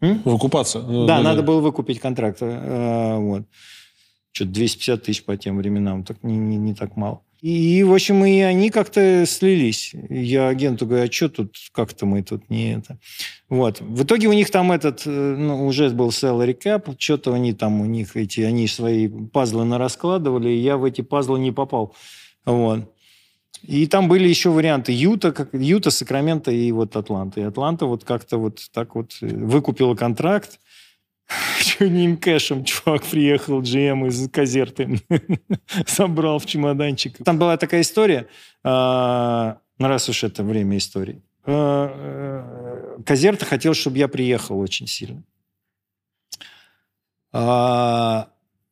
М? Выкупаться. Ну, Да, ну, надо было выкупить контракт. э, вот. Что-то 250 тысяч по тем временам, так не, не, не так мало. И, в общем, и они как-то слились. Я агенту говорю, а что тут, как-то мы тут не это. Вот. В итоге у них там этот, э, ну, уже был salary cap, что-то они там, у них эти, они свои пазлы нараскладывали, и я в эти пазлы не попал. Вот. И там были еще варианты Юта, как, Юта, Сакраменто и вот Атланта. И Атланта вот как-то вот так вот э, выкупила контракт, одним кэшем чувак приехал, GM из Казерты, собрал в чемоданчик. Там была такая история, а, ну раз уж это время истории. А, э, Казерта хотел, чтобы я приехал очень сильно.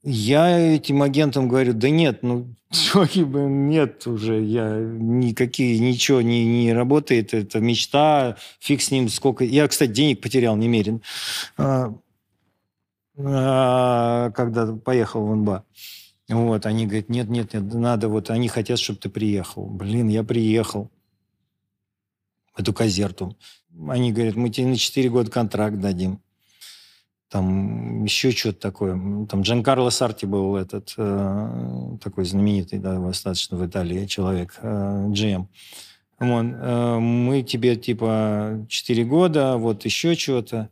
А, я этим агентам говорю, да нет, ну, чуваки, нет уже, я никакие, ничего не, не работает, это мечта, фиг с ним, сколько... Я, кстати, денег потерял немерен. А, когда поехал в НБА. Вот, они говорят, нет, нет, нет, надо, вот, они хотят, чтобы ты приехал. Блин, я приехал в эту казерту. Они говорят, мы тебе на 4 года контракт дадим. Там еще что-то такое. Там Джан Карло Сарти был этот, э, такой знаменитый, да, достаточно в Италии человек, э, GM. Вот, э, мы тебе, типа, 4 года, вот еще что-то.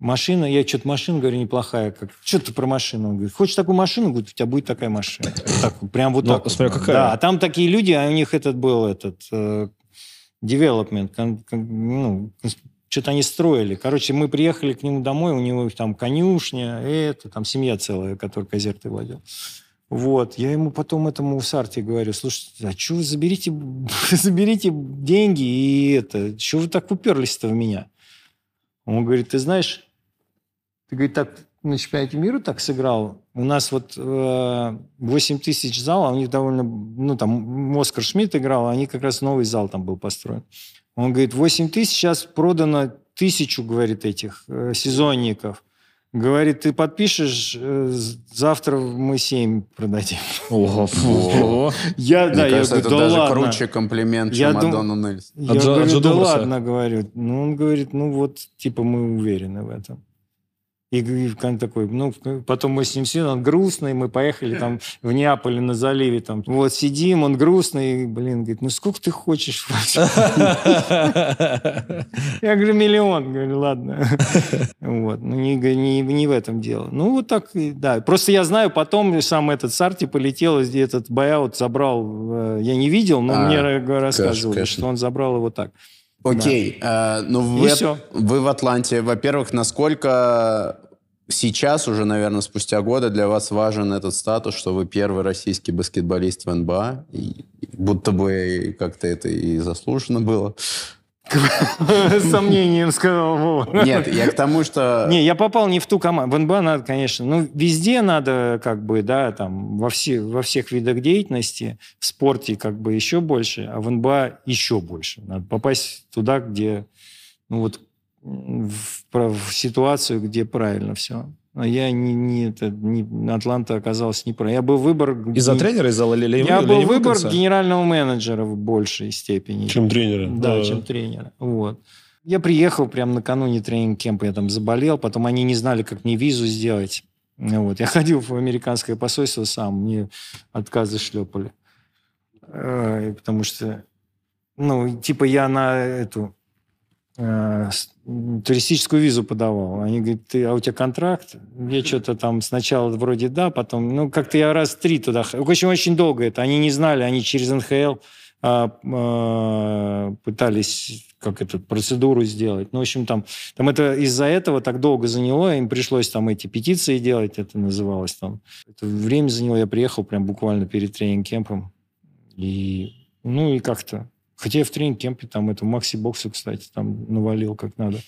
Машина, я что-то машина, говорю, неплохая. Как, что ты про машину? Он говорит, хочешь такую машину? Говорит, у тебя будет такая машина. Так, прям вот ну, так. Смотря какая. Да, а там такие люди, а у них этот был этот э, development, кон, кон, ну, что-то они строили. Короче, мы приехали к нему домой, у него там конюшня, это, там семья целая, которая казертой владел. Вот, я ему потом этому Сарте говорю, слушайте, а что вы заберите, заберите деньги и это, что вы так уперлись-то в меня? Он говорит, ты знаешь, ты, говорит, так на чемпионате мира так сыграл. У нас вот э, 8 тысяч зал, а у них довольно... Ну, там Оскар Шмидт играл, а они как раз новый зал там был построен. Он говорит, 8 тысяч, сейчас продано тысячу, говорит, этих э, сезонников. Говорит, ты подпишешь, э, завтра мы 7 продадим. Ого. Я, Мне да, кажется, я это говорю, да даже ладно. круче комплимент, Я чем дум- Адону Нельс. Я говорю, да ладно, говорю. Ну, он говорит, ну вот, типа, мы уверены в этом. И, и как такой, ну, потом мы с ним сидим, он грустный, мы поехали там в Неаполе на заливе, там, вот сидим, он грустный, блин, говорит, ну сколько ты хочешь? Я говорю, миллион. Говорю, ладно. Вот. Ну, не, не, не в этом дело. Ну, вот так, и- да. Просто я знаю, потом сам этот Сарти полетел, и этот бояут забрал, э, я не видел, но А, мне ра- рассказывали, что он забрал его так. Окей, э, ну вы, вы в Атланте, во-первых, насколько сейчас уже, наверное, спустя годы для вас важен этот статус, что вы первый российский баскетболист в НБА, и будто бы как-то это и заслуженно было. С сомнением сказал Вова. Нет, я к тому, что... Не, я попал не в ту команду. В НБА надо, конечно. Ну, везде надо, как бы, да, там, во, все, во всех видах деятельности, в спорте, как бы, еще больше, а в НБА еще больше. Надо попасть туда, где, ну, вот, в, в ситуацию, где правильно все. А я не, не, это, не, Атланта оказалась неправильно. Я был выбор... Из-за не- тренера, из-за Ле- Ле- Я был выбор генерального менеджера в большей степени. Чем тренера. Да, чем тренера. Вот. Я приехал прямо накануне тренинг-кемпа, я там заболел, потом они не знали, как мне визу сделать. Вот. Я ходил в американское посольство сам, мне отказы шлепали. Э, Потому что, ну, типа я на эту э, туристическую визу подавал. Они говорят, ты, а у тебя контракт? Я что-то там сначала вроде да, потом, ну, как-то я раз три туда... общем, очень долго это. Они не знали, они через НХЛ а, а, пытались как эту процедуру сделать. Ну, в общем, там, там это из-за этого так долго заняло, им пришлось там эти петиции делать, это называлось там. Это время заняло, я приехал прям буквально перед тренинг-кемпом. И, ну, и как-то Хотя я в тренинг-кемпе там эту Макси-боксу, кстати, там навалил как надо.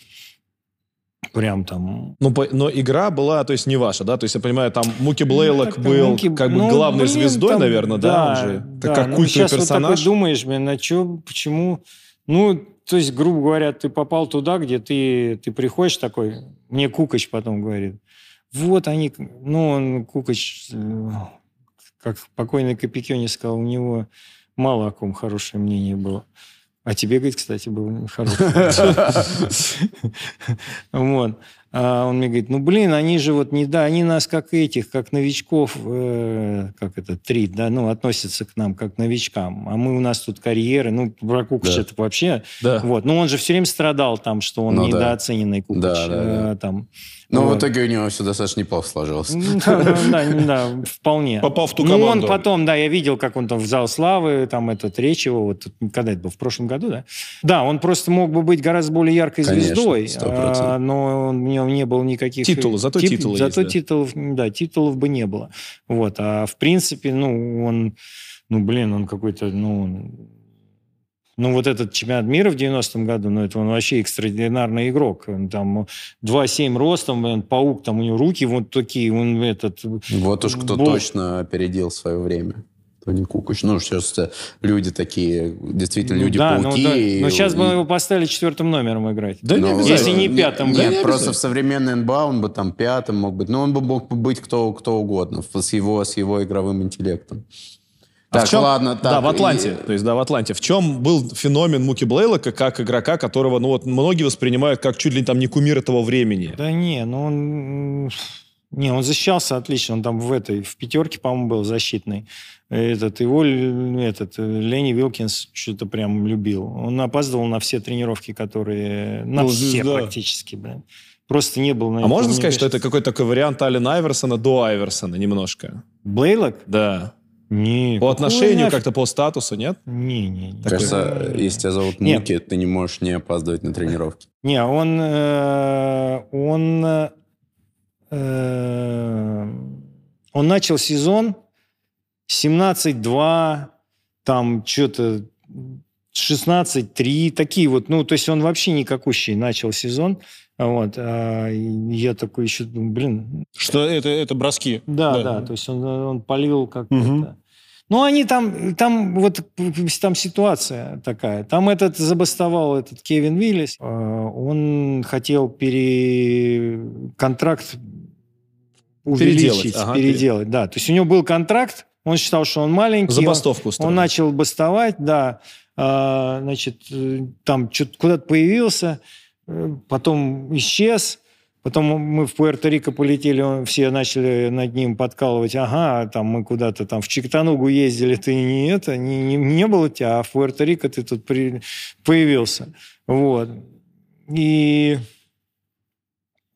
Прям там... Ну, по- но игра была, то есть не ваша, да? То есть я понимаю, там Муки Блейлок Так-то был Муки- как бы ну, главной блин, звездой, там, наверное, да? он же, да. как Ну, культовый сейчас вот персонаж. такой думаешь, блин, а что, почему? Ну, то есть, грубо говоря, ты попал туда, где ты, ты приходишь такой, мне Кукач потом говорит, вот они, ну, он, Кукач, э, как покойный Капикёни сказал, у него мало о ком хорошее мнение было. А тебе, говорит, кстати, было хорошее. Вот. А он мне говорит, ну, блин, они же вот не, да, они нас как этих, как новичков, э, как это, три, да, ну, относятся к нам как к новичкам. А мы, у нас тут карьеры, ну, про Кукача Да. это вообще... Да. Вот, ну, он же все время страдал там, что он Ну да. недооцененный Кукач. Да, да, да. э, там. Но Вот. в итоге у него все достаточно неплохо сложилось. Ну, Да, да, да, да, вполне. Попал в ту ну, команду. он потом, да, я видел, как он там в зал славы, там этот речь его, вот когда это было, в прошлом году, да? Да, он просто мог бы быть гораздо более яркой звездой, 100%. а, но он- у него не было никаких... Титулы, зато тип- титулы Зато есть, да. титулов, да, титулов бы не было. Вот, а в принципе, ну, он, ну, блин, он какой-то, ну, ну, вот этот чемпионат мира в 90-м году, ну, это он вообще экстраординарный игрок. Он там 2,7 ростом, он паук, там у него руки вот такие, он этот... Вот уж кто Бол- точно опередил свое время. Тони Кукуч. Ну, сейчас э, люди такие, действительно, Ну люди-пауки. да, ну да. и- Но сейчас бы и- его поставили четвертым номером играть. Да не Ну. Если не пятым, Нет, да, не просто в современной НБА он бы там пятым мог быть. Но он бы мог бы быть кто, кто угодно с его, с его игровым интеллектом. А Так, в чем- ладно. да, так, в Атланте. и- То есть, да, в Атланте. В чем был феномен Муки Блейлока как игрока, которого, ну вот, многие воспринимают как чуть ли там не кумир этого времени? Да не, ну он... Не, он защищался отлично. Он там в этой, в пятерке, по-моему, был защитный. Этот, его этот, э, Ленни Вилкинс что-то прям любил. Он опаздывал на все тренировки, которые... На Ну, все звезда. практически, блин. Просто не был на А можно сказать, что это какой-то такой вариант Аллен Айверсона до Айверсона немножко? Блейлок? Да. Не. По отношению нафиг? как-то, по статусу, нет? Не, не, не. Кажется, если тебя зовут Нет. Муки, ты не можешь не опаздывать на тренировки. Не, он, э, он, э, он начал сезон 17-2, там что-то 16-3, такие вот, ну, то есть он вообще никакущий начал сезон, вот, а я такой еще думаю, блин, Что это, это броски. да, да, то есть он, он полил как это. Ну, они там, там вот там ситуация такая. Там этот забастовал этот Кевин Виллис. Э, Он хотел пере... контракт увеличить, Переделать, ага, переделать. Да, то есть у него был контракт, он считал, что он маленький. Забастовку устроили. он начал бастовать, да, А, значит, э, там куда-то появился, э, потом исчез, потом мы в Пуэрто-Рико полетели, он- все начали над ним подкалывать, ага, там мы куда-то там в Чиктанугу ездили, ты не это, не, не, не было тебя, а в Пуэрто-Рико ты тут при- появился. Вот. И...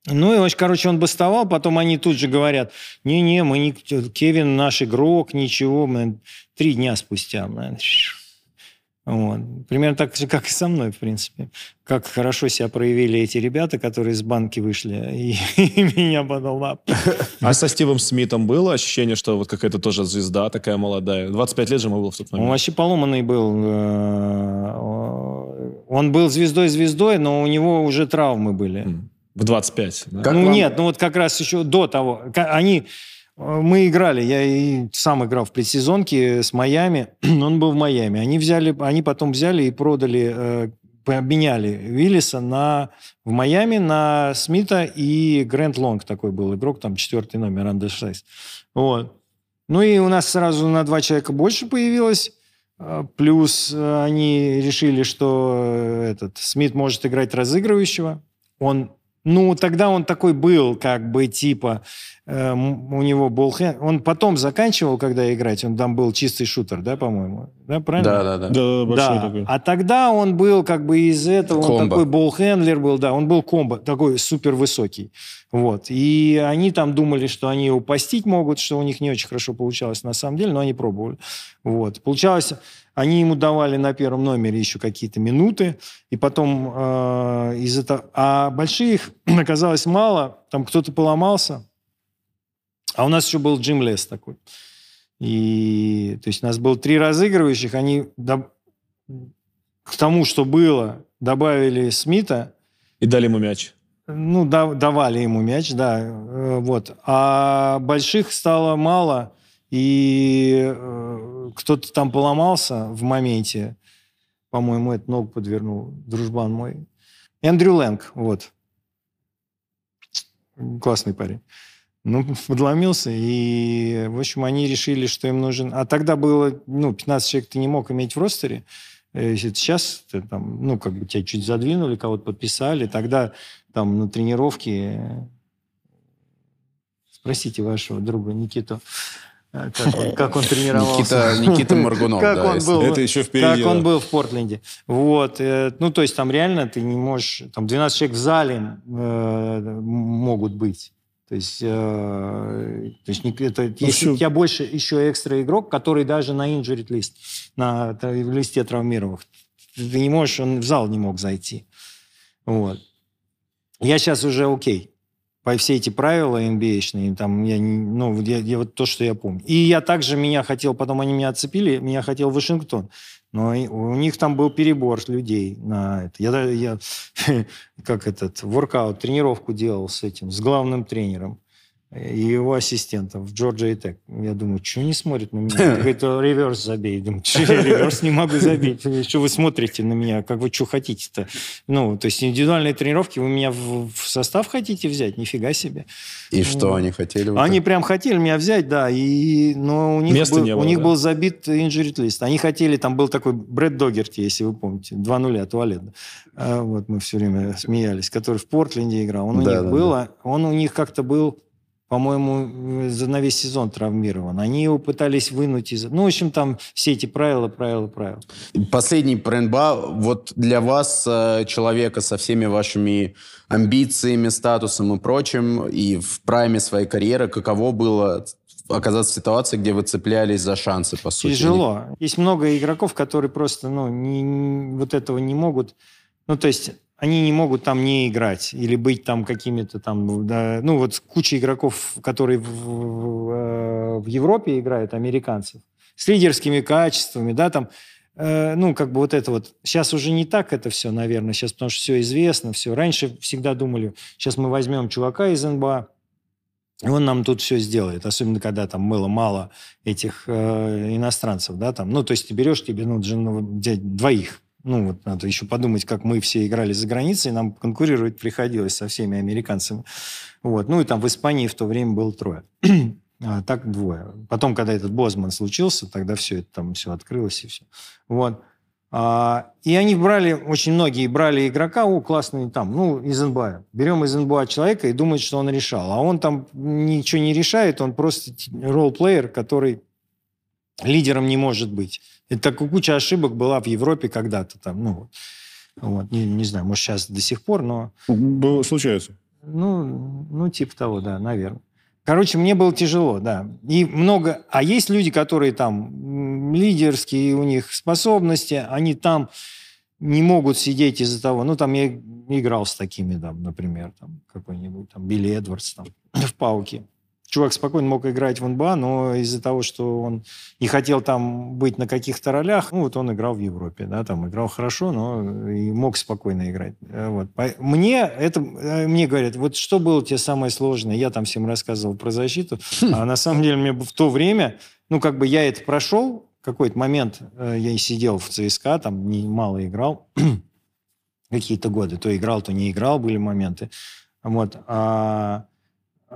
Ну, и, очень, короче, он бастовал, потом они тут же говорят, не-не, мы не... Кевин наш игрок, ничего, мы три дня спустя. Вот. Примерно так же, как и со мной, в принципе. Как хорошо себя проявили эти ребята, которые из банки вышли, и, и меня ап. А со Стивом Смитом было ощущение, что вот какая-то тоже звезда такая молодая? 25 лет же ему было в тот Он момент. вообще поломанный был. э, Он был звездой-звездой, но у него уже травмы были. М. В 25. да? Как ну вам- нет, ну вот как раз еще до того. Они, э, мы играли, я и сам играл в предсезонке с Майами, он был в Майами. Они взяли, они потом взяли и продали, э, обменяли Виллиса на, в Майами на Смита и Грэнд Лонг такой был игрок, там четвертый номер, Андер 6. Вот. Ну и у нас сразу на два человека больше появилось. Плюс э, они решили, что э, этот Смит может играть разыгрывающего. Он, ну, тогда он такой был, как бы, типа, э, у него был... Он потом заканчивал, когда играть, он там был чистый шутер, да, по-моему? Да, правильно? Да, да, да. Да, большой Да, такой. а тогда он был как бы из этого, он Комбо. такой болхендлер был, да, он был комбо, такой супер высокий. Вот. И они там думали, что они его постить могут, что у них не очень хорошо получалось на самом деле, но они пробовали. Вот. Получалось, они ему давали на первом номере еще какие-то минуты, и потом э, из этого... А больших оказалось мало, там кто-то поломался, а у нас еще был Джим Лес такой. И, то есть, у нас было три разыгрывающих, они доб- к тому, что было, добавили Смита, И дали ему мяч. ну, да- давали ему мяч, да, э, вот. А больших стало мало, и э, кто-то там поломался в моменте, по-моему, это ногу подвернул, дружбан мой. Эндрю Лэнг, вот. Классный парень. Ну, подломился, и, в общем, они решили, что им нужен... А тогда было, ну, 15 человек ты не мог иметь в ростере, Э, сейчас, ты там, ну, как бы тебя чуть задвинули, кого-то подписали, тогда там на тренировке э, спросите вашего друга Никиту, как он, как он тренировался. Никита, Никита Моргунов, Как да, он был. Это еще впереди. Как он да. был в Портленде. Вот. э, Ну, то есть там реально ты не можешь... Там 12 человек в зале э, могут быть. То есть, э, то есть это, если всё. у тебя больше еще экстра игрок, который даже на injured лист, на в листе травмированных, ты не можешь, он в зал не мог зайти. Вот. Я сейчас уже окей. По все эти правила NBA-шные, там, я, ну, я, я вот то, что я помню. И я также меня хотел, потом они меня отцепили, меня хотел Вашингтон. Но у них там был перебор людей на это. Я, я как этот, воркаут, тренировку делал с этим, с главным тренером и его ассистентом в Джорджия Тек. Я думаю, что не смотрят на меня? Говорит, реверс забей. Думаю, что я реверс не могу забить? Что вы смотрите на меня? Как вы что хотите-то? Ну, то есть индивидуальные тренировки вы меня в, состав хотите взять? Нифига себе. И что они хотели? Они прям хотели меня взять, да, и, но у них, Места был, не у было, них да? был забит injured лист. Они хотели, там был такой Брэд Догерти, если вы помните, 2 нуля, туалет. А, вот мы все время смеялись, который в Портленде играл. Он у Да, них да, был, а он у них как-то был, по-моему, за- на весь сезон травмирован. Они его пытались вынуть из... Ну, в общем, там все эти правила, правила, правила. Последний про НБА. Вот для вас, э, человека со всеми вашими амбициями, статусом и прочим, и в прайме своей карьеры, каково было оказаться в ситуации, где вы цеплялись за шансы, по сути? Тяжело. Есть много игроков, которые просто ну, не- вот этого не могут. Ну, то есть они не могут там не играть или быть там какими-то там... да, ну, вот куча игроков, которые в, в, э, в Европе играют, американцев, с лидерскими качествами, да, там, э, ну, как бы вот это вот. Сейчас уже не так это все, наверное, сейчас, потому что все известно, все. Раньше всегда думали, сейчас мы возьмем чувака из НБА, и он нам тут все сделает, особенно когда там было мало этих э, иностранцев, да, там, ну, то есть ты берешь, тебе нужно ну, двоих, ну, вот надо еще подумать, как мы все играли за границей, нам конкурировать приходилось со всеми американцами, вот, ну, и там в Испании в то время было трое, а так двое. Потом, когда этот Бозман случился, тогда все это там все открылось и все, вот. А, и они брали, очень многие брали игрока, о, классный там, ну, из НБА. Берем из НБА человека и думают, что он решал. А он там ничего не решает, он просто ролл-плеер, который лидером не может быть. Это куча ошибок была в Европе когда-то там, ну, вот. Не, не знаю, может, сейчас до сих пор, но Случается. ну, ну, типа того, да, наверное. Короче, мне было тяжело, да. И много... А есть люди, которые там лидерские у них способности, они там не могут сидеть из-за того... Ну, там я играл с такими, там, например, там, какой-нибудь там Билли Эдвардс там, в «Пауке». Чувак спокойно мог играть в НБА, но из-за того, что он не хотел там быть на каких-то ролях, ну, вот он играл в Европе, да, там играл хорошо, но и мог спокойно играть. Э, Вот. Мне это, э, мне говорят, вот что было тебе самое сложное? Я там всем рассказывал про защиту, а на самом деле мне в то время, ну, как бы я это прошел, какой-то момент э, я и сидел в ЦСКА, там не, мало играл, какие-то годы, то играл, то не играл, были моменты. Вот. А,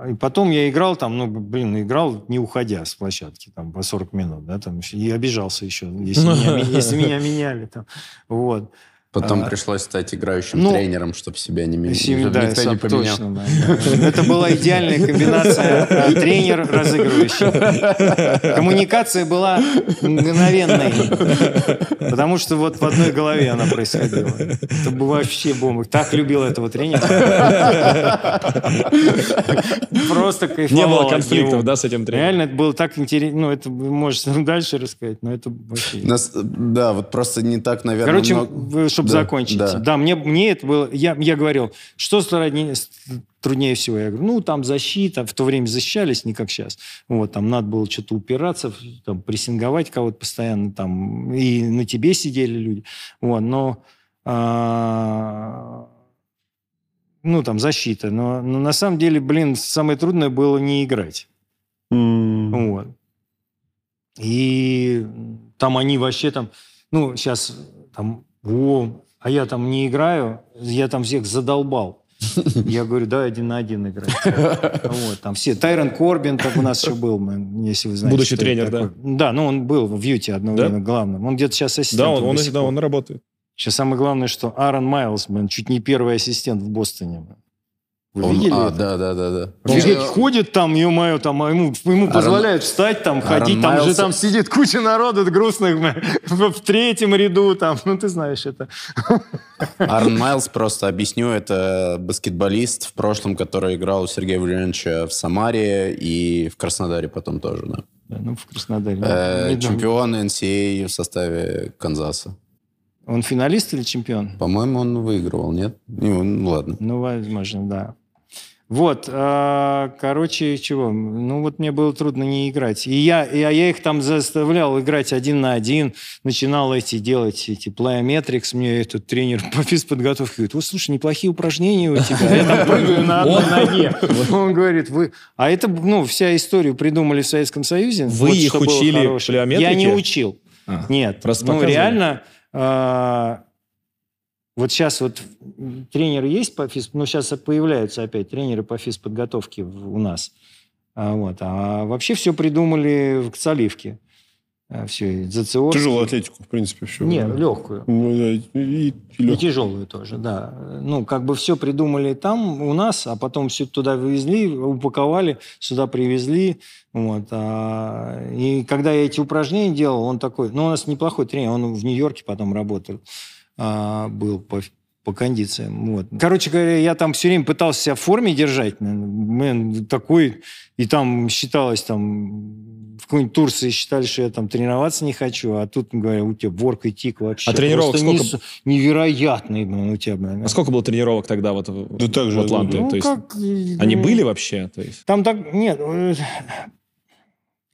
и потом я играл там, ну, блин, играл не уходя с площадки, там, по 40 минут, да, там, и обижался еще, если меня, ми- если меня меняли, там, вот. Потом А, пришлось стать играющим ну, тренером, чтобы себя не, менять, чтобы да, никто не поменял. точно, да. Это была идеальная комбинация э, тренер разыгрывающий. Коммуникация была мгновенной, потому что вот в одной голове она происходила. Это было вообще бомба. Так любил этого тренера. Просто кайфовал Не было конфликтов, да, с этим тренером? Реально, это было так интересно. Ну, это вы можете дальше рассказать, но это вообще... Нас- да, вот просто не так, наверное, Короче, много- чтобы Да, закончить. да. Да, мне, мне это было... Я, я говорил, что труднее, труднее всего? Я говорю, ну, там защита. В то время защищались, не как сейчас. Вот, там надо было что-то упираться, там, прессинговать кого-то постоянно. Там, и на тебе сидели люди. Вот, но... а, ну, там, защита. Но, но на самом деле, блин, самое трудное было не играть. М. Вот. И там они вообще там, ну, сейчас там, о, а я там не играю, я там всех задолбал. Я говорю, давай один на один играть. Вот, там все. Тайрон Корбин, как у нас еще был, если вы знаете. Будущий тренер, да? Да, ну он был в Юте одно Да? время главным. Он где-то сейчас ассистент. Да, он, он, да, он работает. Сейчас самое главное, что Аарон Майлз, блин, чуть не первый ассистент в Бостоне. Вы Он- видели а, это? да, да, да, да. Он- ходит там, ё-моё, там, а ему, ему позволяют встать там, Аарон ходить, там Майлз- же там сидит куча народу грустных, в, третьем ряду, там, ну ты знаешь это. Аарон Майлз, просто объясню, это баскетболист в прошлом, который играл у Сергея Валерьяновича в Самаре и в Краснодаре потом тоже, да. Да, Ну, в Краснодаре. Э. Чемпион NCAA в составе Канзаса. Он финалист или чемпион? По-моему, он выигрывал, нет? Ну, ладно. Ну, возможно, да. Вот, а, короче, чего? Ну, вот мне было трудно не играть. И я, я, я их там заставлял играть один на один, начинал эти делать, эти plyometrics. Мне этот тренер по физподготовке говорит, вот, слушай, неплохие упражнения у тебя. Я там прыгаю на одной ноге. Он говорит, вы... А это, ну, вся историю придумали в Советском Союзе. Вы Вот их учили хорошее. Я плеометрике? не учил. А, Нет. просто ну, показывали. реально, а, вот сейчас вот тренеры есть по физ... Ну, сейчас появляются опять тренеры по физподготовке у нас. А, вот. а вообще все придумали в Цаливке. Все, ЗЦО. Тяжелую атлетику, в принципе, все. Нет, легкую. Ну, да, и, и И легкую. тяжелую тоже, да. Ну, как бы все придумали там у нас, а потом все туда вывезли, упаковали, сюда привезли. Вот. а, и когда я эти упражнения делал, он такой... Ну, у нас неплохой тренер, он в Нью-Йорке потом работал, а, был по, по кондициям. Вот. Короче говоря, я там все время пытался себя в форме держать. Мэн, такой... И там считалось там... В какой-нибудь Турции считали, что я там тренироваться не хочу, а тут, говорят, у тебя ворк и тик вообще. А тренировок просто сколько? нес- невероятный, блин, у тебя, блин. А сколько было тренировок тогда вот в, Да так же, в Атланте? Ну, То есть как, они ну, были вообще? То есть... Там так... Нет. э,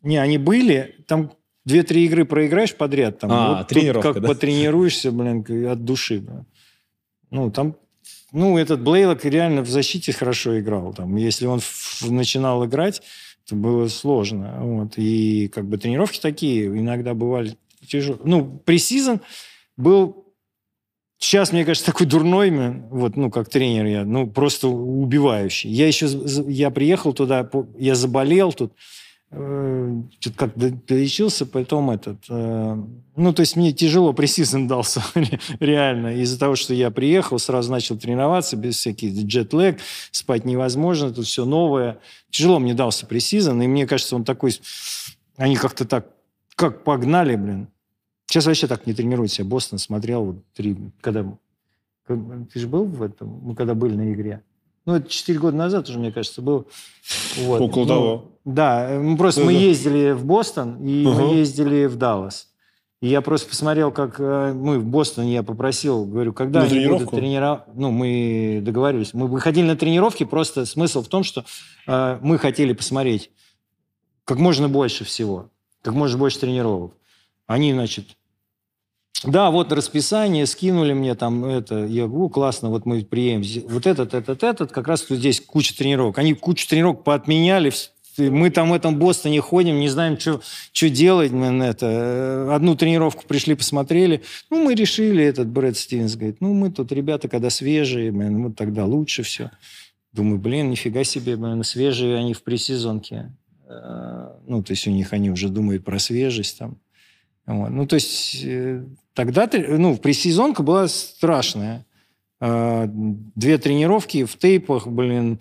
Не, они были. Там две-три игры проиграешь подряд. Там, А, вот тут тренировка, как да? потренируешься, блин, от души. блин. Ну, там... Ну, этот Блейлок реально в защите хорошо играл. Там, если он начинал играть, то было сложно. Вот. И как бы тренировки такие иногда бывали тяжелые. Ну, пресизон был Сейчас, мне кажется, такой дурной, вот, ну, как тренер я, ну, просто убивающий. Я еще, я приехал туда, я заболел тут, э, чё-то как до- долечился, потом этот, э, ну, то есть мне тяжело пресизон дался, реально, из-за того, что я приехал, сразу начал тренироваться, без всяких джетлэг, спать невозможно, тут все новое. Тяжело мне дался пресизон, и мне кажется, он такой, они как-то так, как погнали, блин. Сейчас вообще так не тренируется. Я Бостон смотрел, вот три, когда... Ты же был в этом? Мы когда были на игре. Ну, это 4 года назад уже, мне кажется, был. Вот. Около Ну, того. Да, э, мы просто мы ездили в Бостон, и Ага. мы ездили в Даллас. И я просто посмотрел, как э, мы в Бостоне, я попросил, говорю, когда На они будут тренировать. Ну, мы договорились. Мы выходили на тренировки, просто смысл в том, что э, мы хотели посмотреть как можно больше всего, как можно больше тренировок. Они, значит, да, вот расписание, скинули мне там это. Я говорю, «О, классно, вот мы приедем. Вот этот, этот, этот, как раз тут здесь куча тренировок. Они кучу тренировок поотменяли. Мы там в этом Бостоне ходим, не знаем, что делать. блин, это. Э, Одну тренировку пришли, посмотрели. Ну, мы решили, этот Брэд Стивенс говорит, ну, мы тут ребята, когда свежие, блин, вот тогда лучше все. Думаю, блин, нифига себе, блин, свежие они в пресезонке. Э, Ну, то есть у них они уже думают про свежесть там. Вот. Ну, то есть э, тогда, ну, пресезонка была страшная. Две тренировки в тейпах, блин,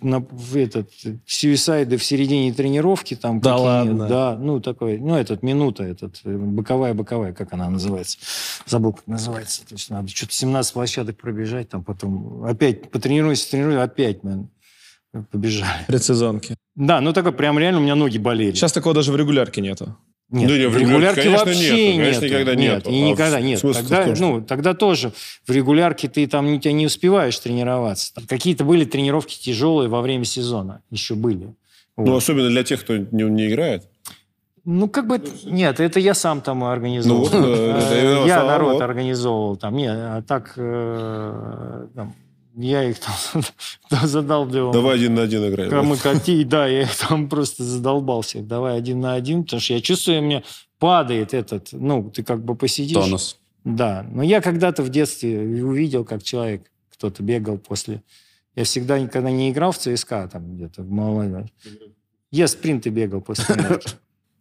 на, в этот, сьюсайды в середине тренировки. Там Да ладно? Да, ну, такой, ну, этот, минута, этот, э, боковая-боковая, как она называется. Забыл, как называется. То есть надо что-то 17 площадок пробежать, там потом опять потренируйся, тренируйся, опять, man, побежали. Предсезонки. Да, ну, такой прям реально у меня ноги болели. Сейчас такого даже в регулярке нету. Нет, не, в регулярке, конечно, вообще нету, конечно, никогда нет. нету. И А никогда нет. Тогда, что- ну, тогда тоже в регулярке ты там не, не успеваешь тренироваться. Какие-то были тренировки тяжелые во время сезона. Еще были. Вот. Ну, особенно для тех, кто не, не играет. Ну, как бы... Нет, это я сам там организовал. Ну, Я народ организовывал там. Не, а так... э, там, Я их там задалбливал. Давай один на один играем. Кому какие, да, я их там просто задолбал всех. Давай один на один, потому что я чувствую, у меня падает этот, ну, ты как бы посидишь. Тонус. Да, но я когда-то в детстве увидел, как человек, кто-то бегал после... Я всегда никогда не играл в ЦСКА там где-то в молодой. Я спринты бегал после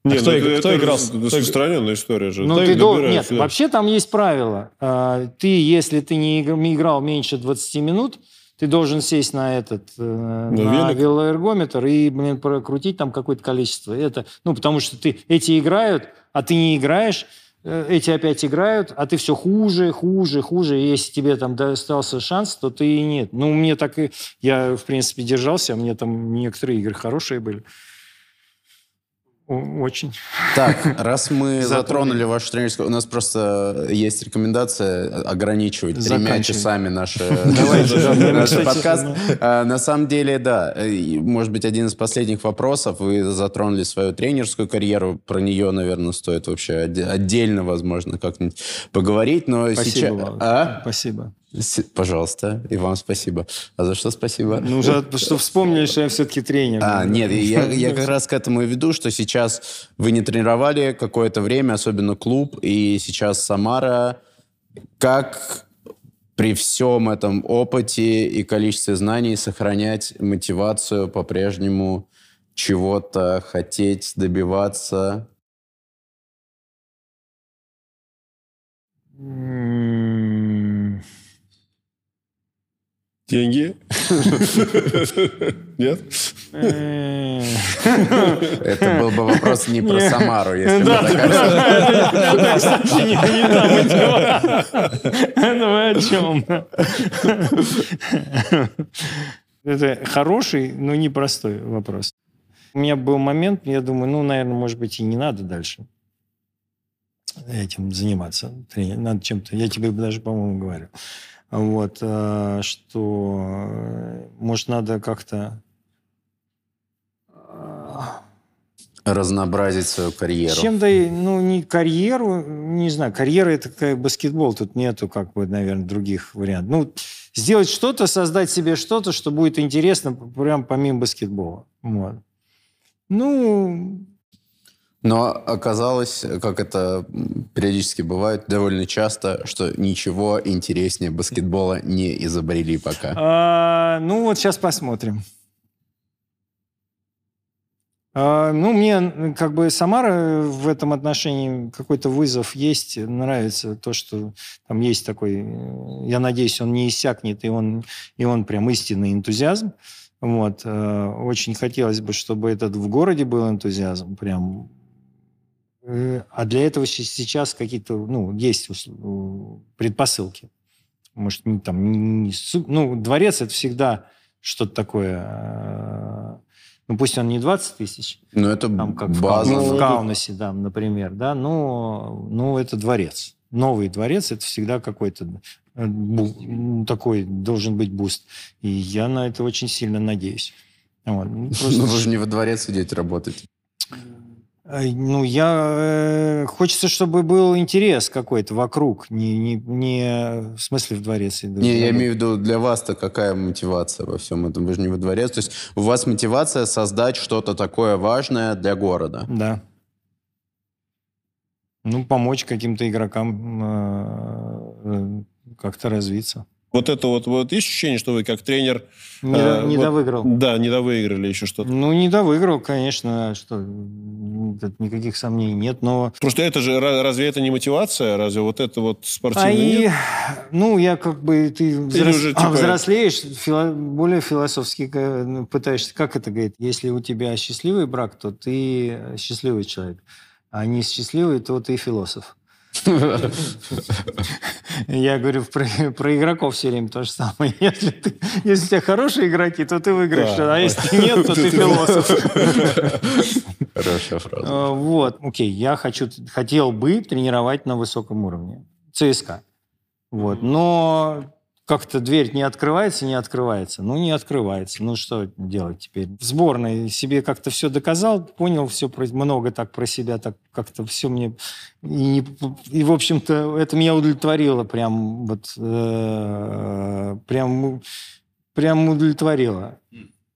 тренировки. Не, кто ну, иг- это- кто это играл? рас- Кто- Распространенная история же. Ну, ты дол- Нет, да. вообще там есть правило. А, Ты, если ты не иг- не играл меньше 20 минут, ты должен сесть на этот э, на велик? велоэргометр и, блин, прокрутить там какое-то количество. Это, ну, потому что ты эти играют, а ты не играешь, э, эти опять играют, а ты все хуже, хуже, хуже. И если тебе там достался шанс, то ты и нет. Ну, мне так и... Я, в принципе, держался, а мне там некоторые игры хорошие были. Очень. Так, раз мы Затронули. вашу тренерскую... У нас просто есть рекомендация ограничивать тремя часами наш подкаст. ну. А, На самом деле, да. э, Может быть, один из последних вопросов. Вы затронули свою тренерскую карьеру. Про нее, наверное, стоит вообще отде- отдельно, возможно, как-нибудь поговорить. Но Спасибо сейчас... А? Спасибо. Пожалуйста. И вам спасибо. А за что спасибо? Ну, за- что вспомнили, что я все-таки тренер. А, нет, я, я как раз к этому и веду, что сейчас вы не тренировали какое-то время, особенно клуб, и сейчас Самара. Как при всем этом опыте и количестве знаний сохранять мотивацию по-прежнему чего-то хотеть, добиваться? М, Деньги? Нет? Это был бы вопрос не про Самару, если бы да, кстати, не не там идет. Вы о чем? Это хороший, но непростой вопрос. У меня был момент, я думаю, ну, наверное, может быть, и не надо дальше этим заниматься. Надо чем-то. Я тебе даже, по-моему, говорю. Вот, э, что, э, может, надо как-то э, разнообразить свою карьеру. чем-то, ну, не карьеру, не знаю, карьера это как баскетбол, тут нету, как бы, наверное, других вариантов. Ну, сделать что-то, создать себе что-то, что будет интересно прям помимо баскетбола. Вот. Ну, Но оказалось, как это периодически бывает, довольно часто, что ничего интереснее баскетбола не изобрели пока. а, ну вот сейчас посмотрим. А, ну, мне как бы Самара в этом отношении какой-то вызов есть. Нравится то, что там есть такой... э, Я надеюсь, он не иссякнет, и он, и он прям истинный энтузиазм. Вот. э, Очень хотелось бы, чтобы этот в городе был энтузиазм. Прям Э, А для этого сейчас какие-то, ну, есть предпосылки. Может, не, там, не- ну, дворец это всегда что-то такое. э, Ну, пусть он не 20 тысяч, Но это там, как в, база. В ну, Каунасе, да, например, да, но, но это дворец. Новый дворец это всегда какой-то э, бу- ну, такой должен быть буст. И я на это очень сильно надеюсь. Вот. Ну, просто- Ну, вы же не во дворец идете работать. Ну, я... э, хочется, чтобы был интерес какой-то вокруг. Не, не, не в смысле в дворец. иду. Не, я имею в виду, для вас-то какая мотивация во всем этом? Вы же не во дворец. То есть у вас мотивация создать что-то такое важное для города. Да. Ну, помочь каким-то игрокам э, э, как-то развиться. Вот это вот, вот есть ощущение, что вы как тренер... Не, э, до- не вот- довыиграл. Да, не довыиграли еще что-то. Ну, не довыиграл, конечно. Что, никаких сомнений нет. Но Просто это же, ра- разве это не мотивация? Разве вот это вот А спортивное и, нет? ну, я как бы, ты взрос- уже, типа, взрослеешь, фило- более философски э, пытаешься, как это говорит, если у тебя счастливый брак, то ты счастливый человек, а не счастливый, то ты философ. Я говорю про, про игроков все время то же самое. Если, ты, если у тебя хорошие игроки, то ты выиграешь, Да. а если нет, то ты философ. Хорошая фраза. Э, Вот, окей, я хочу, хотел бы тренировать на высоком уровне. ЦСКА. Вот, но как-то дверь не открывается, не открывается. Ну, не открывается. Ну, что делать теперь? В сборной себе как-то все доказал, понял все, про- много так про себя, так как-то все мне... И, и, в общем-то, это меня удовлетворило прям вот... э, прям, прям удовлетворило.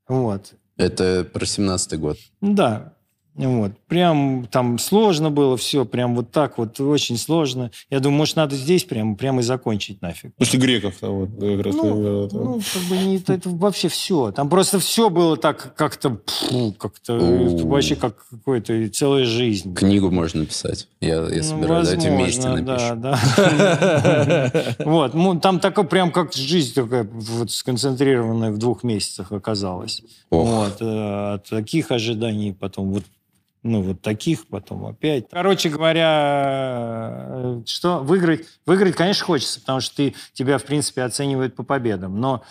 Вот. Это про 17-й год. Да. Вот. Прям там сложно было все, прям вот так вот, очень сложно. Я думаю, может, надо здесь прям, прям и закончить нафиг. После греков там вот как раз, Ну, там. ну, как бы не, это, это вообще все. Там просто все было так как-то, как-то вообще как какой-то целая жизнь. Книгу можно написать. Я, я Ну, собираю, давайте вместе возможно, напишем. Да, да. Вот, ну, там такой прям как жизнь такая вот сконцентрированная в двух месяцах оказалась. Вот, э, от таких ожиданий потом вот ну, вот таких, потом опять. Короче говоря, э, что выиграть, выиграть, конечно, хочется, потому что ты, тебя, в принципе, оценивают по победам, но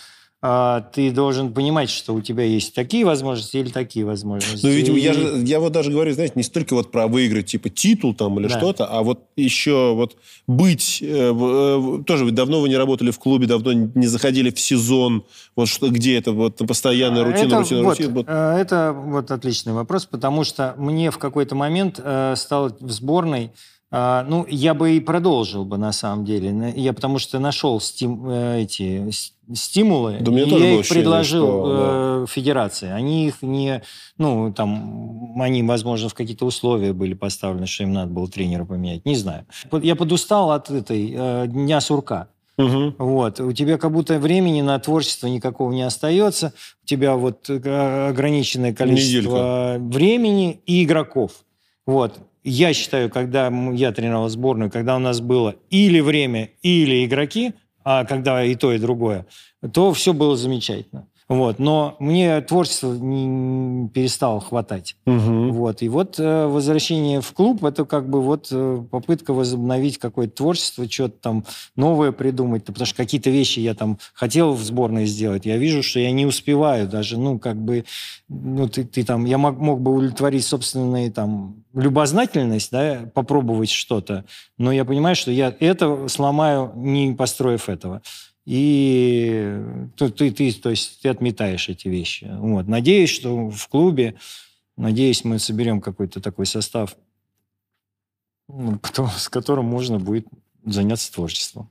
ты должен понимать, что у тебя есть такие возможности или такие возможности. Ну, видимо, я, И- же, я вот даже говорю, знаете, не столько вот про выиграть, типа, титул там или Да. что-то, а вот еще вот быть... э, э, тоже ведь давно вы не работали в клубе, давно не заходили в сезон, вот что, где это, вот постоянная рутина, это, рутина, вот, рутина. вот. э, это вот отличный вопрос, потому что мне в какой-то момент э, стало в сборной, э, ну, я бы и продолжил бы на самом деле, я потому что нашел стим, э, эти стимулы, Да и я их ощущение, предложил что, э, федерации. Они их не, ну, там, они, возможно, в какие-то условия были поставлены, что им надо было тренера поменять, не знаю. Я подустал от этой э, дня сурка. Мгм. Вот. У тебя как будто времени на творчество никакого не остается. У тебя вот ограниченное количество времени и игроков. Вот. Я считаю, когда я тренировал сборную, когда у нас было или время, или игроки, а когда и то, и другое, то все было замечательно. Вот. Но мне творчество не перестало хватать. Мгм. Вот. И вот э, возвращение в клуб это как бы вот э, попытка возобновить какое-то творчество, что-то там новое придумать. Потому что какие-то вещи я там хотел в сборной сделать. Я вижу, что я не успеваю даже. Ну, как бы, ну, ты, ты там, я мог, мог бы удовлетворить собственную там любознательность, да, попробовать что-то. Но я понимаю, что я это сломаю, не построив этого. И ты, ты, ты, то есть ты отметаешь эти вещи. Вот. Надеюсь, что в клубе Надеюсь, мы соберем какой-то такой состав, ну, кто- с которым можно будет заняться творчеством.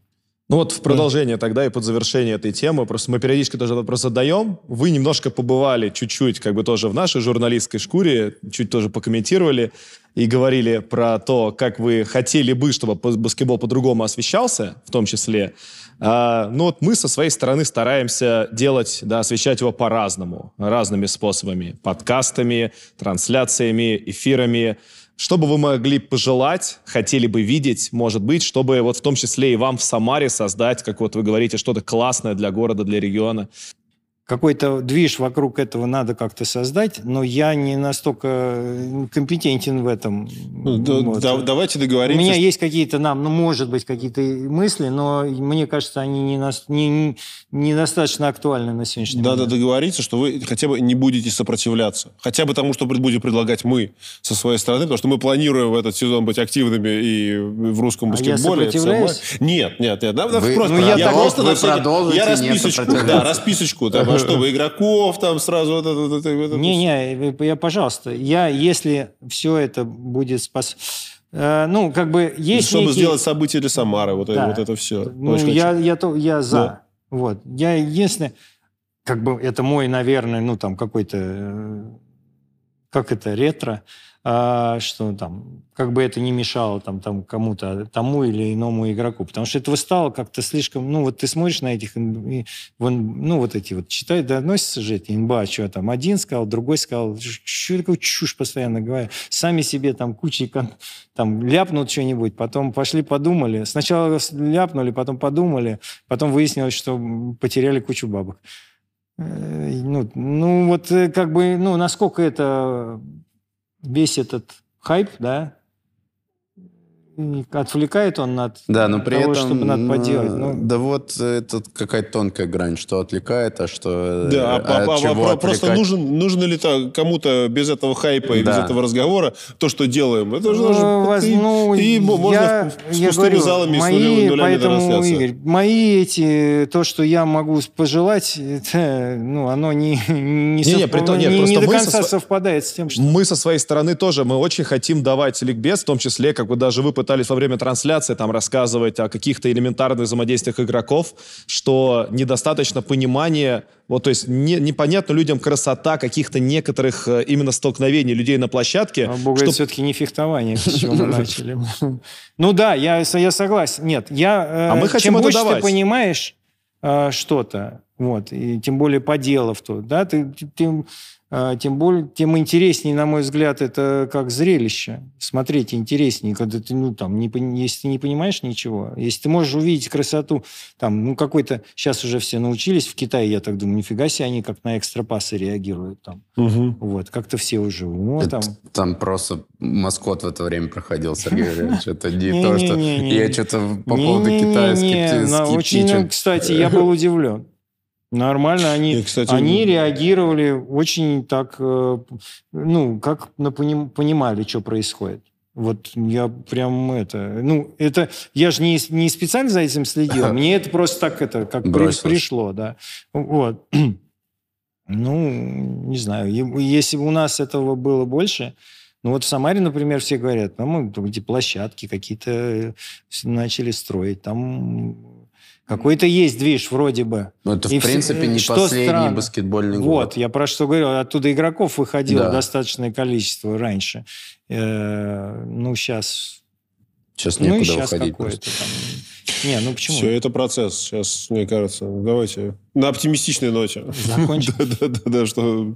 Ну вот в продолжение тогда и под завершение этой темы, просто мы периодически тоже вопрос задаем. Вы немножко побывали чуть-чуть как бы тоже в нашей журналистской шкуре, чуть тоже покомментировали и говорили про то, как вы хотели бы, чтобы баскетбол по-другому освещался, в том числе. А, ну вот мы со своей стороны стараемся делать, да, освещать его по-разному, разными способами. Подкастами, трансляциями, эфирами. Что бы вы могли пожелать, хотели бы видеть, может быть, чтобы вот в том числе и вам в Самаре создать, как вот вы говорите, что-то классное для города, для региона? Какой-то движ вокруг этого надо как-то создать, но я не настолько э, компетентен в этом. Ну, да- Вот. да- давайте У договоримся. меня что- есть какие-то, нам, ну, может быть, какие-то мысли, но мне кажется, они не, нас- не, не- недостаточно актуальны на сегодняшний Надо момент. договориться, что вы хотя бы не будете сопротивляться. Хотя бы тому, что будем предлагать мы со своей стороны, потому что мы планируем в этот сезон быть активными и в русском А я баскетболе. и в сопротивляюсь? Нет, нет, нет. Нам Вы- просто, ну, я я так- просто вы на всякий- я расписочку, да, расписочку, там, а чтобы игроков там сразу вот это, вот это, вот это. Не-не, я, пожалуйста, я, если все это будет спас... э, ну, как бы есть чтобы некие- сделать событие для Самары, вот, это- Да. вот это все. Ну, я, я, то, я за. Вот. Я единственное, как бы это мой, наверное, ну, там, какой-то, э, как это, ретро, а, что там, как бы это не мешало там, там кому-то, тому или иному игроку. Потому что этого стало как-то слишком... Ну, вот ты смотришь на этих... и вон, ну, вот эти вот, читают, доносятся же эти инба, что там, один сказал, другой сказал, что такую чушь постоянно говорят. Сами себе там кучей там ляпнут что-нибудь, потом пошли подумали. Сначала ляпнули, потом подумали, потом выяснилось, что потеряли кучу бабок. Э, Ну, ну вот э, как бы, ну, насколько это весь этот хайп, да, отвлекает он от Да, но при того, этом... чтобы надо поделать. Ну, Да вот это какая-то тонкая грань, что отвлекает, а что... э, Да, а, от а- а- чего а просто нужен, нужно ли то кому-то без этого хайпа и без Да. этого разговора то, что делаем? Это же Ну, даже воз- и, ну, и мо- можно я- с я пустыми говорю, залами и с мои, нулевыми нулями поэтому. Игорь, мои эти, то, что я могу пожелать, это, ну, оно не, не, Не-не, совпа- при том- нет, не- не до мы со конца сво- совпадает с тем, что... Мы со своей стороны тоже, мы очень хотим давать ликбез, в том числе, как бы даже вы пытались во время трансляции там рассказывать о каких-то элементарных взаимодействиях игроков, что недостаточно понимания, вот, то есть не, непонятна людям красота каких-то некоторых э, именно столкновений людей на площадке. А Бога, что- это все-таки не фехтование, с чего мы начали. Ну да, я, я согласен. Нет, я... э, А мы хотим чем больше ты понимаешь э, что-то, вот, и тем более поделав то, да, ты, ты, тем более, тем интереснее, на мой взгляд, это как зрелище. Смотреть интереснее, когда ты, ну, там, не, если ты не понимаешь ничего, если ты можешь увидеть красоту, там, ну, какой-то, сейчас уже все научились в Китае, я так думаю, нифига себе, они как на экстрапасы реагируют там. Вот, как-то все уже, ну, Это- там... Там просто маскот в это время проходил, Сергей Валерьевич. Это не то, что... Я что-то по поводу Китая скептичен. кстати, я был удивлен. Нормально, они, И, кстати, они реагировали очень так, э, ну, как на поним- понимали, что происходит. Вот я прям это... Ну, это... Я же не, не специально за этим следил. Мне это просто так это, как Бросилось. пришло, да. Вот. Ну, не знаю. Если бы у нас этого было больше... Ну, вот в Самаре, например, все говорят, ну, мы эти площадки какие-то э, начали строить. Там какой-то есть движ вроде бы. Ну, это, И в принципе, не что последний странно. баскетбольный год. Вот, я про что говорю. Оттуда игроков выходило Да. достаточное количество раньше. Э, ну, сейчас... Сейчас Ну, и некуда сейчас уходить какое-то просто. там... Не, ну почему? Все, это процесс. Сейчас, мне кажется, давайте на оптимистичной ноте. Закончим. Да-да-да, что...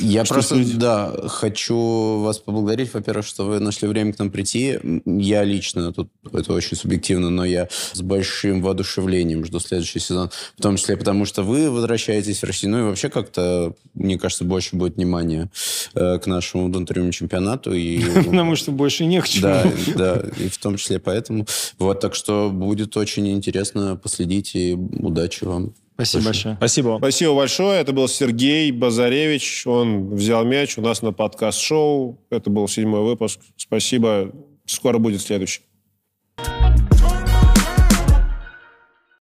Я Что просто, следить? да, хочу вас поблагодарить, во-первых, что вы нашли время к нам прийти. Я лично, тут это очень субъективно, но я с большим воодушевлением жду следующий сезон. В том числе потому, что вы возвращаетесь в Россию. Ну и вообще как-то, мне кажется, больше будет внимания э, к нашему внутреннему чемпионату. И, Потому что больше не к чему. да, да, и в том числе поэтому. Вот, так что будет очень интересно последить, и удачи вам. Спасибо большое. Спасибо. Спасибо большое. Это был Сергей Базаревич. Он взял мяч у нас на подкаст-шоу. Это был седьмой выпуск. Спасибо. Скоро будет следующий.